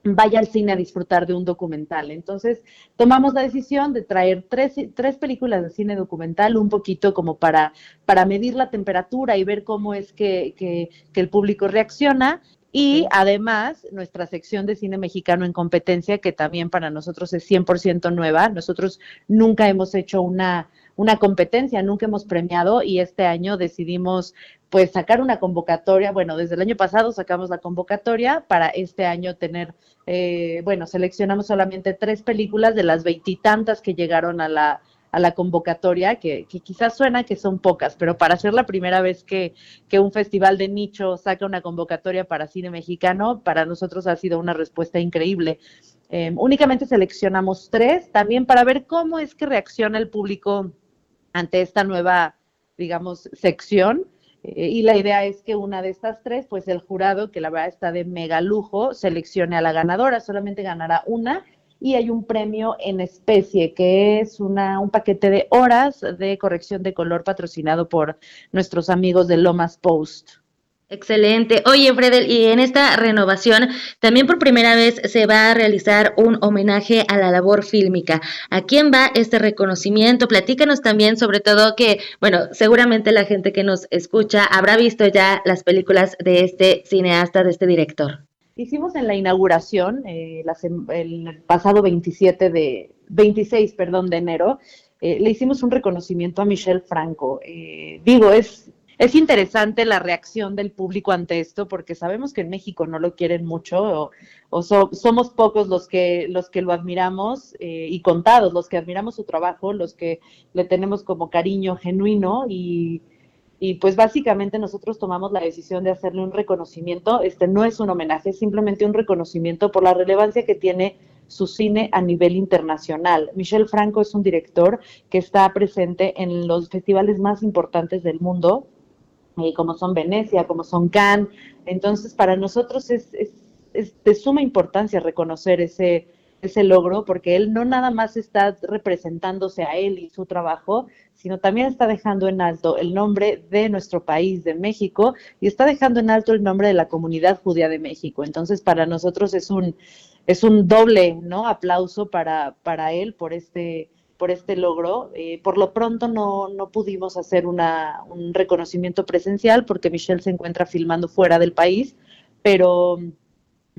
vaya al cine a disfrutar de un documental. Entonces, tomamos la decisión de traer tres, tres, películas de cine documental, un poquito como para, para medir la temperatura y ver cómo es que, que, que el público reacciona. Y además, nuestra sección de cine mexicano en competencia, que también para nosotros es 100% nueva. Nosotros nunca hemos hecho una, una competencia, nunca hemos premiado y este año decidimos pues sacar una convocatoria, bueno, desde el año pasado sacamos la convocatoria para este año tener, eh, bueno, seleccionamos solamente tres películas de las veintitantas que llegaron a la, a la convocatoria, que, quizás suena que son pocas, pero para ser la primera vez que, que, un festival de nicho saca una convocatoria para cine mexicano, para nosotros ha sido una respuesta increíble. Em, únicamente seleccionamos tres, también para ver cómo es que reacciona el público ante esta nueva, digamos, sección. Eh, y la idea es que una de estas tres, pues el jurado, que la verdad está de mega lujo, seleccione a la ganadora, solamente ganará una y hay un premio en especie, que es una, un paquete de horas de corrección de color patrocinado por nuestros amigos de Lomas Post. Excelente. Oye, Fredel, y en esta renovación también por primera vez se va a realizar un homenaje a la labor fílmica. ¿A quién va este reconocimiento? Platícanos también, sobre todo que, bueno, seguramente la gente que nos escucha habrá visto ya las películas de este cineasta, de este director. Hicimos en la inauguración, eh, el pasado 27 de, 26, perdón, de enero, eh, le hicimos un reconocimiento a Michelle Franco. Eh, digo, es es interesante la reacción del público ante esto, porque sabemos que en México no lo quieren mucho, o, somos pocos los que, los que lo admiramos eh, y contados, los que admiramos su trabajo, los que le tenemos como cariño genuino y, y pues básicamente nosotros tomamos la decisión de hacerle un reconocimiento. Este no es un homenaje, es simplemente un reconocimiento por la relevancia que tiene su cine a nivel internacional. Michel Franco es un director que está presente en los festivales más importantes del mundo, eh, como son Venecia, como son Cannes. Entonces, para nosotros es, es, de suma importancia reconocer ese, ese logro, porque él no nada más está representándose a él y su trabajo, sino también está dejando en alto el nombre de nuestro país, de México, y está dejando en alto el nombre de la comunidad judía de México. Entonces, para nosotros es un, es un doble ¿no? aplauso para, para él por este, por este logro. Eh, por lo pronto no, no pudimos hacer una, un reconocimiento presencial porque Michelle se encuentra filmando fuera del país, pero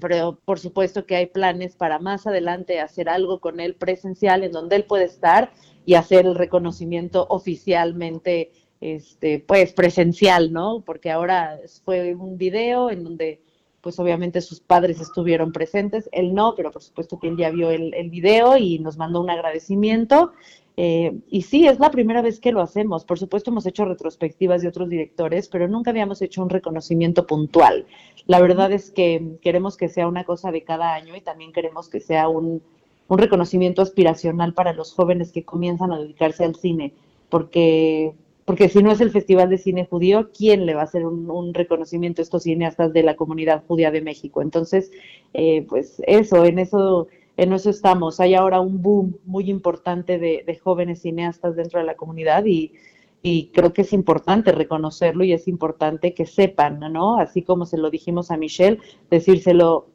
pero por supuesto que hay planes para más adelante hacer algo con él presencial en donde él puede estar y hacer el reconocimiento oficialmente este pues presencial, ¿no? Porque ahora fue un video en donde pues obviamente sus padres estuvieron presentes, él no, pero por supuesto que él ya vio el, el video y nos mandó un agradecimiento eh, y sí, es la primera vez que lo hacemos. Por supuesto, hemos hecho retrospectivas de otros directores, pero nunca habíamos hecho un reconocimiento puntual. La verdad es que queremos que sea una cosa de cada año y también queremos que sea un, reconocimiento aspiracional para los jóvenes que comienzan a dedicarse al cine, porque, porque si no es el Festival de Cine Judío, ¿quién le va a hacer un, reconocimiento a estos cineastas de la comunidad judía de México? Entonces, eh, pues eso, en eso en eso estamos. Hay ahora un boom muy importante de, jóvenes cineastas dentro de la comunidad y, creo que es importante reconocerlo y es importante que sepan, ¿no? Así como se lo dijimos a Michelle, decírselo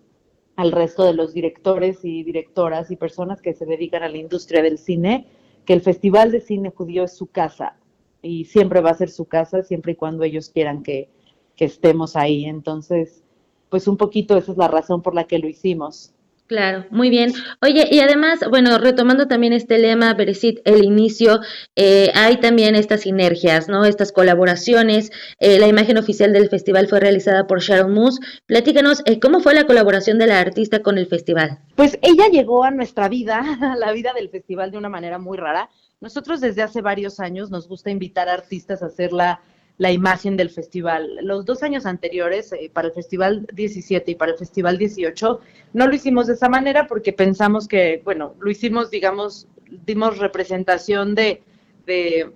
al resto de los directores y directoras y personas que se dedican a la industria del cine, que el Festival de Cine Judío es su casa y siempre va a ser su casa siempre y cuando ellos quieran que, que estemos ahí. Entonces, pues un poquito esa es la razón por la que lo hicimos. Claro, muy bien. Oye, y además, bueno, retomando también este lema, Beresit, el inicio, eh, hay también estas sinergias, ¿no? Estas colaboraciones. Eh, la imagen oficial del festival fue realizada por Sharon Moose. Platícanos, eh, ¿cómo fue la colaboración de la artista con el festival? Pues ella llegó a nuestra vida, a la vida del festival de una manera muy rara. Nosotros desde hace varios años nos gusta invitar a artistas a hacer la la imagen del festival. Los dos años anteriores, eh, para el Festival 17 y para el Festival 18, no lo hicimos de esa manera porque pensamos que, bueno, lo hicimos, digamos, dimos representación de, de,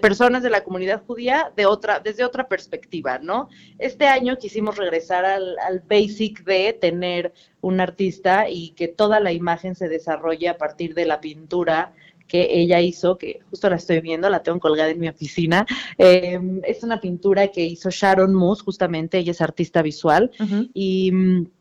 personas de la comunidad judía de otra, desde otra perspectiva, ¿no? Este año quisimos regresar al, al basic de tener un artista y que toda la imagen se desarrolle a partir de la pintura, que ella hizo, que justo la estoy viendo, la tengo colgada en mi oficina. Em, es una pintura que hizo Sharon Moose, justamente, ella es artista visual, y mm, y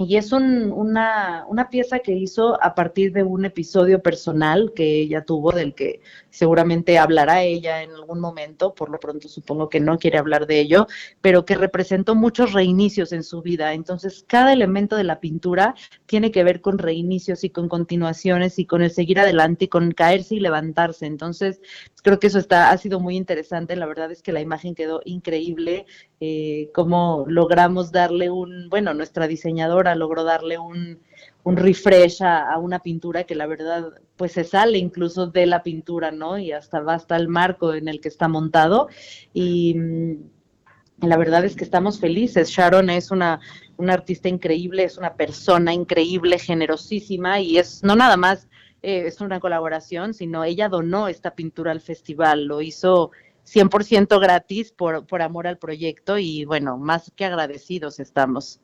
es una, una, pieza que hizo a partir de un episodio personal que ella tuvo, del que seguramente hablará ella en algún momento, por lo pronto supongo que no quiere hablar de ello, pero que representó muchos reinicios en su vida. Entonces, cada elemento de la pintura tiene que ver con reinicios y con continuaciones y con el seguir adelante y con caerse y levantarse. Entonces, creo que eso está, ha sido muy interesante. La verdad es que la imagen quedó increíble. Eh, cómo logramos darle un, bueno, nuestra diseñadora logró darle un, un refresh a, una pintura que la verdad pues se sale incluso de la pintura, ¿no? Y hasta va hasta el marco en el que está montado y mm, la verdad es que estamos felices. Sharon es una, una artista increíble, es una persona increíble, generosísima y es no nada más eh, es una colaboración, sino ella donó esta pintura al festival, lo hizo 100% gratis por, por amor al proyecto y bueno, más que agradecidos estamos.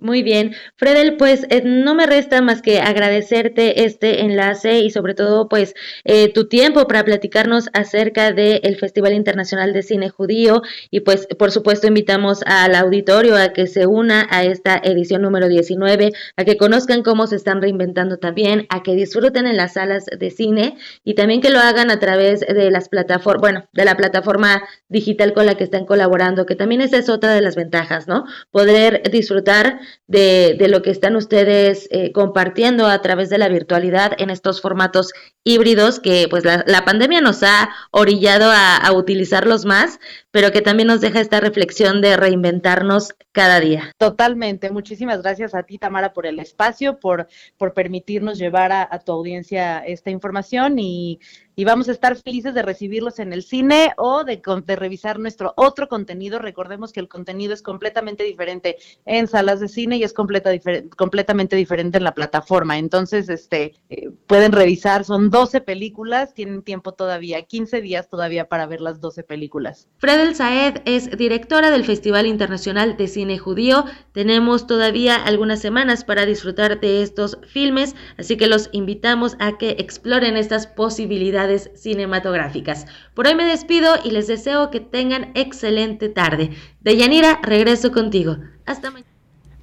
Muy bien. Fredel, pues eh, no me resta más que agradecerte este enlace y sobre todo pues eh, tu tiempo para platicarnos acerca del Festival Internacional de Cine Judío y pues por supuesto invitamos al auditorio a que se una a esta edición número 19, a que conozcan cómo se están reinventando también, a que disfruten en las salas de cine y también que lo hagan a través de las plataformas, bueno, de la plataforma digital con la que están colaborando, que también esa es otra de las ventajas, ¿no? Poder disfrutar de, de lo que están ustedes eh, compartiendo a través de la virtualidad en estos formatos híbridos que pues la, la pandemia nos ha orillado a, a, utilizarlos más, pero que también nos deja esta reflexión de reinventarnos cada día. Totalmente. Muchísimas gracias a ti, Tamara, por el espacio, por, por permitirnos llevar a, a tu audiencia esta información y y vamos a estar felices de recibirlos en el cine o de, de revisar nuestro otro contenido. Recordemos que el contenido es completamente diferente en salas de cine y es completa, completamente diferente en la plataforma. Entonces, este, eh, pueden revisar, son 12 películas, tienen tiempo todavía, 15 días todavía para ver las 12 películas. Fredel Saed es directora del Festival Internacional de Cine Judío. Tenemos todavía algunas semanas para disfrutar de estos filmes, así que los invitamos a que exploren estas posibilidades cinematográficas. Por hoy me despido y les deseo que tengan excelente tarde. Deyanira, regreso contigo. Hasta mañana.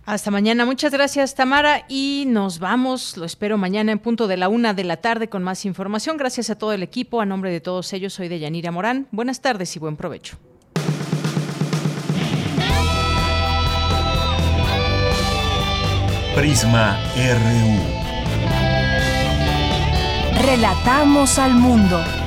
Hasta mañana. Muchas gracias, Tamara. Y nos vamos. Lo espero mañana en punto de la una de la tarde con más información. Gracias a todo el equipo. A nombre de todos ellos, soy Deyanira Morán. Buenas tardes y buen provecho. Prisma RU. Relatamos al mundo.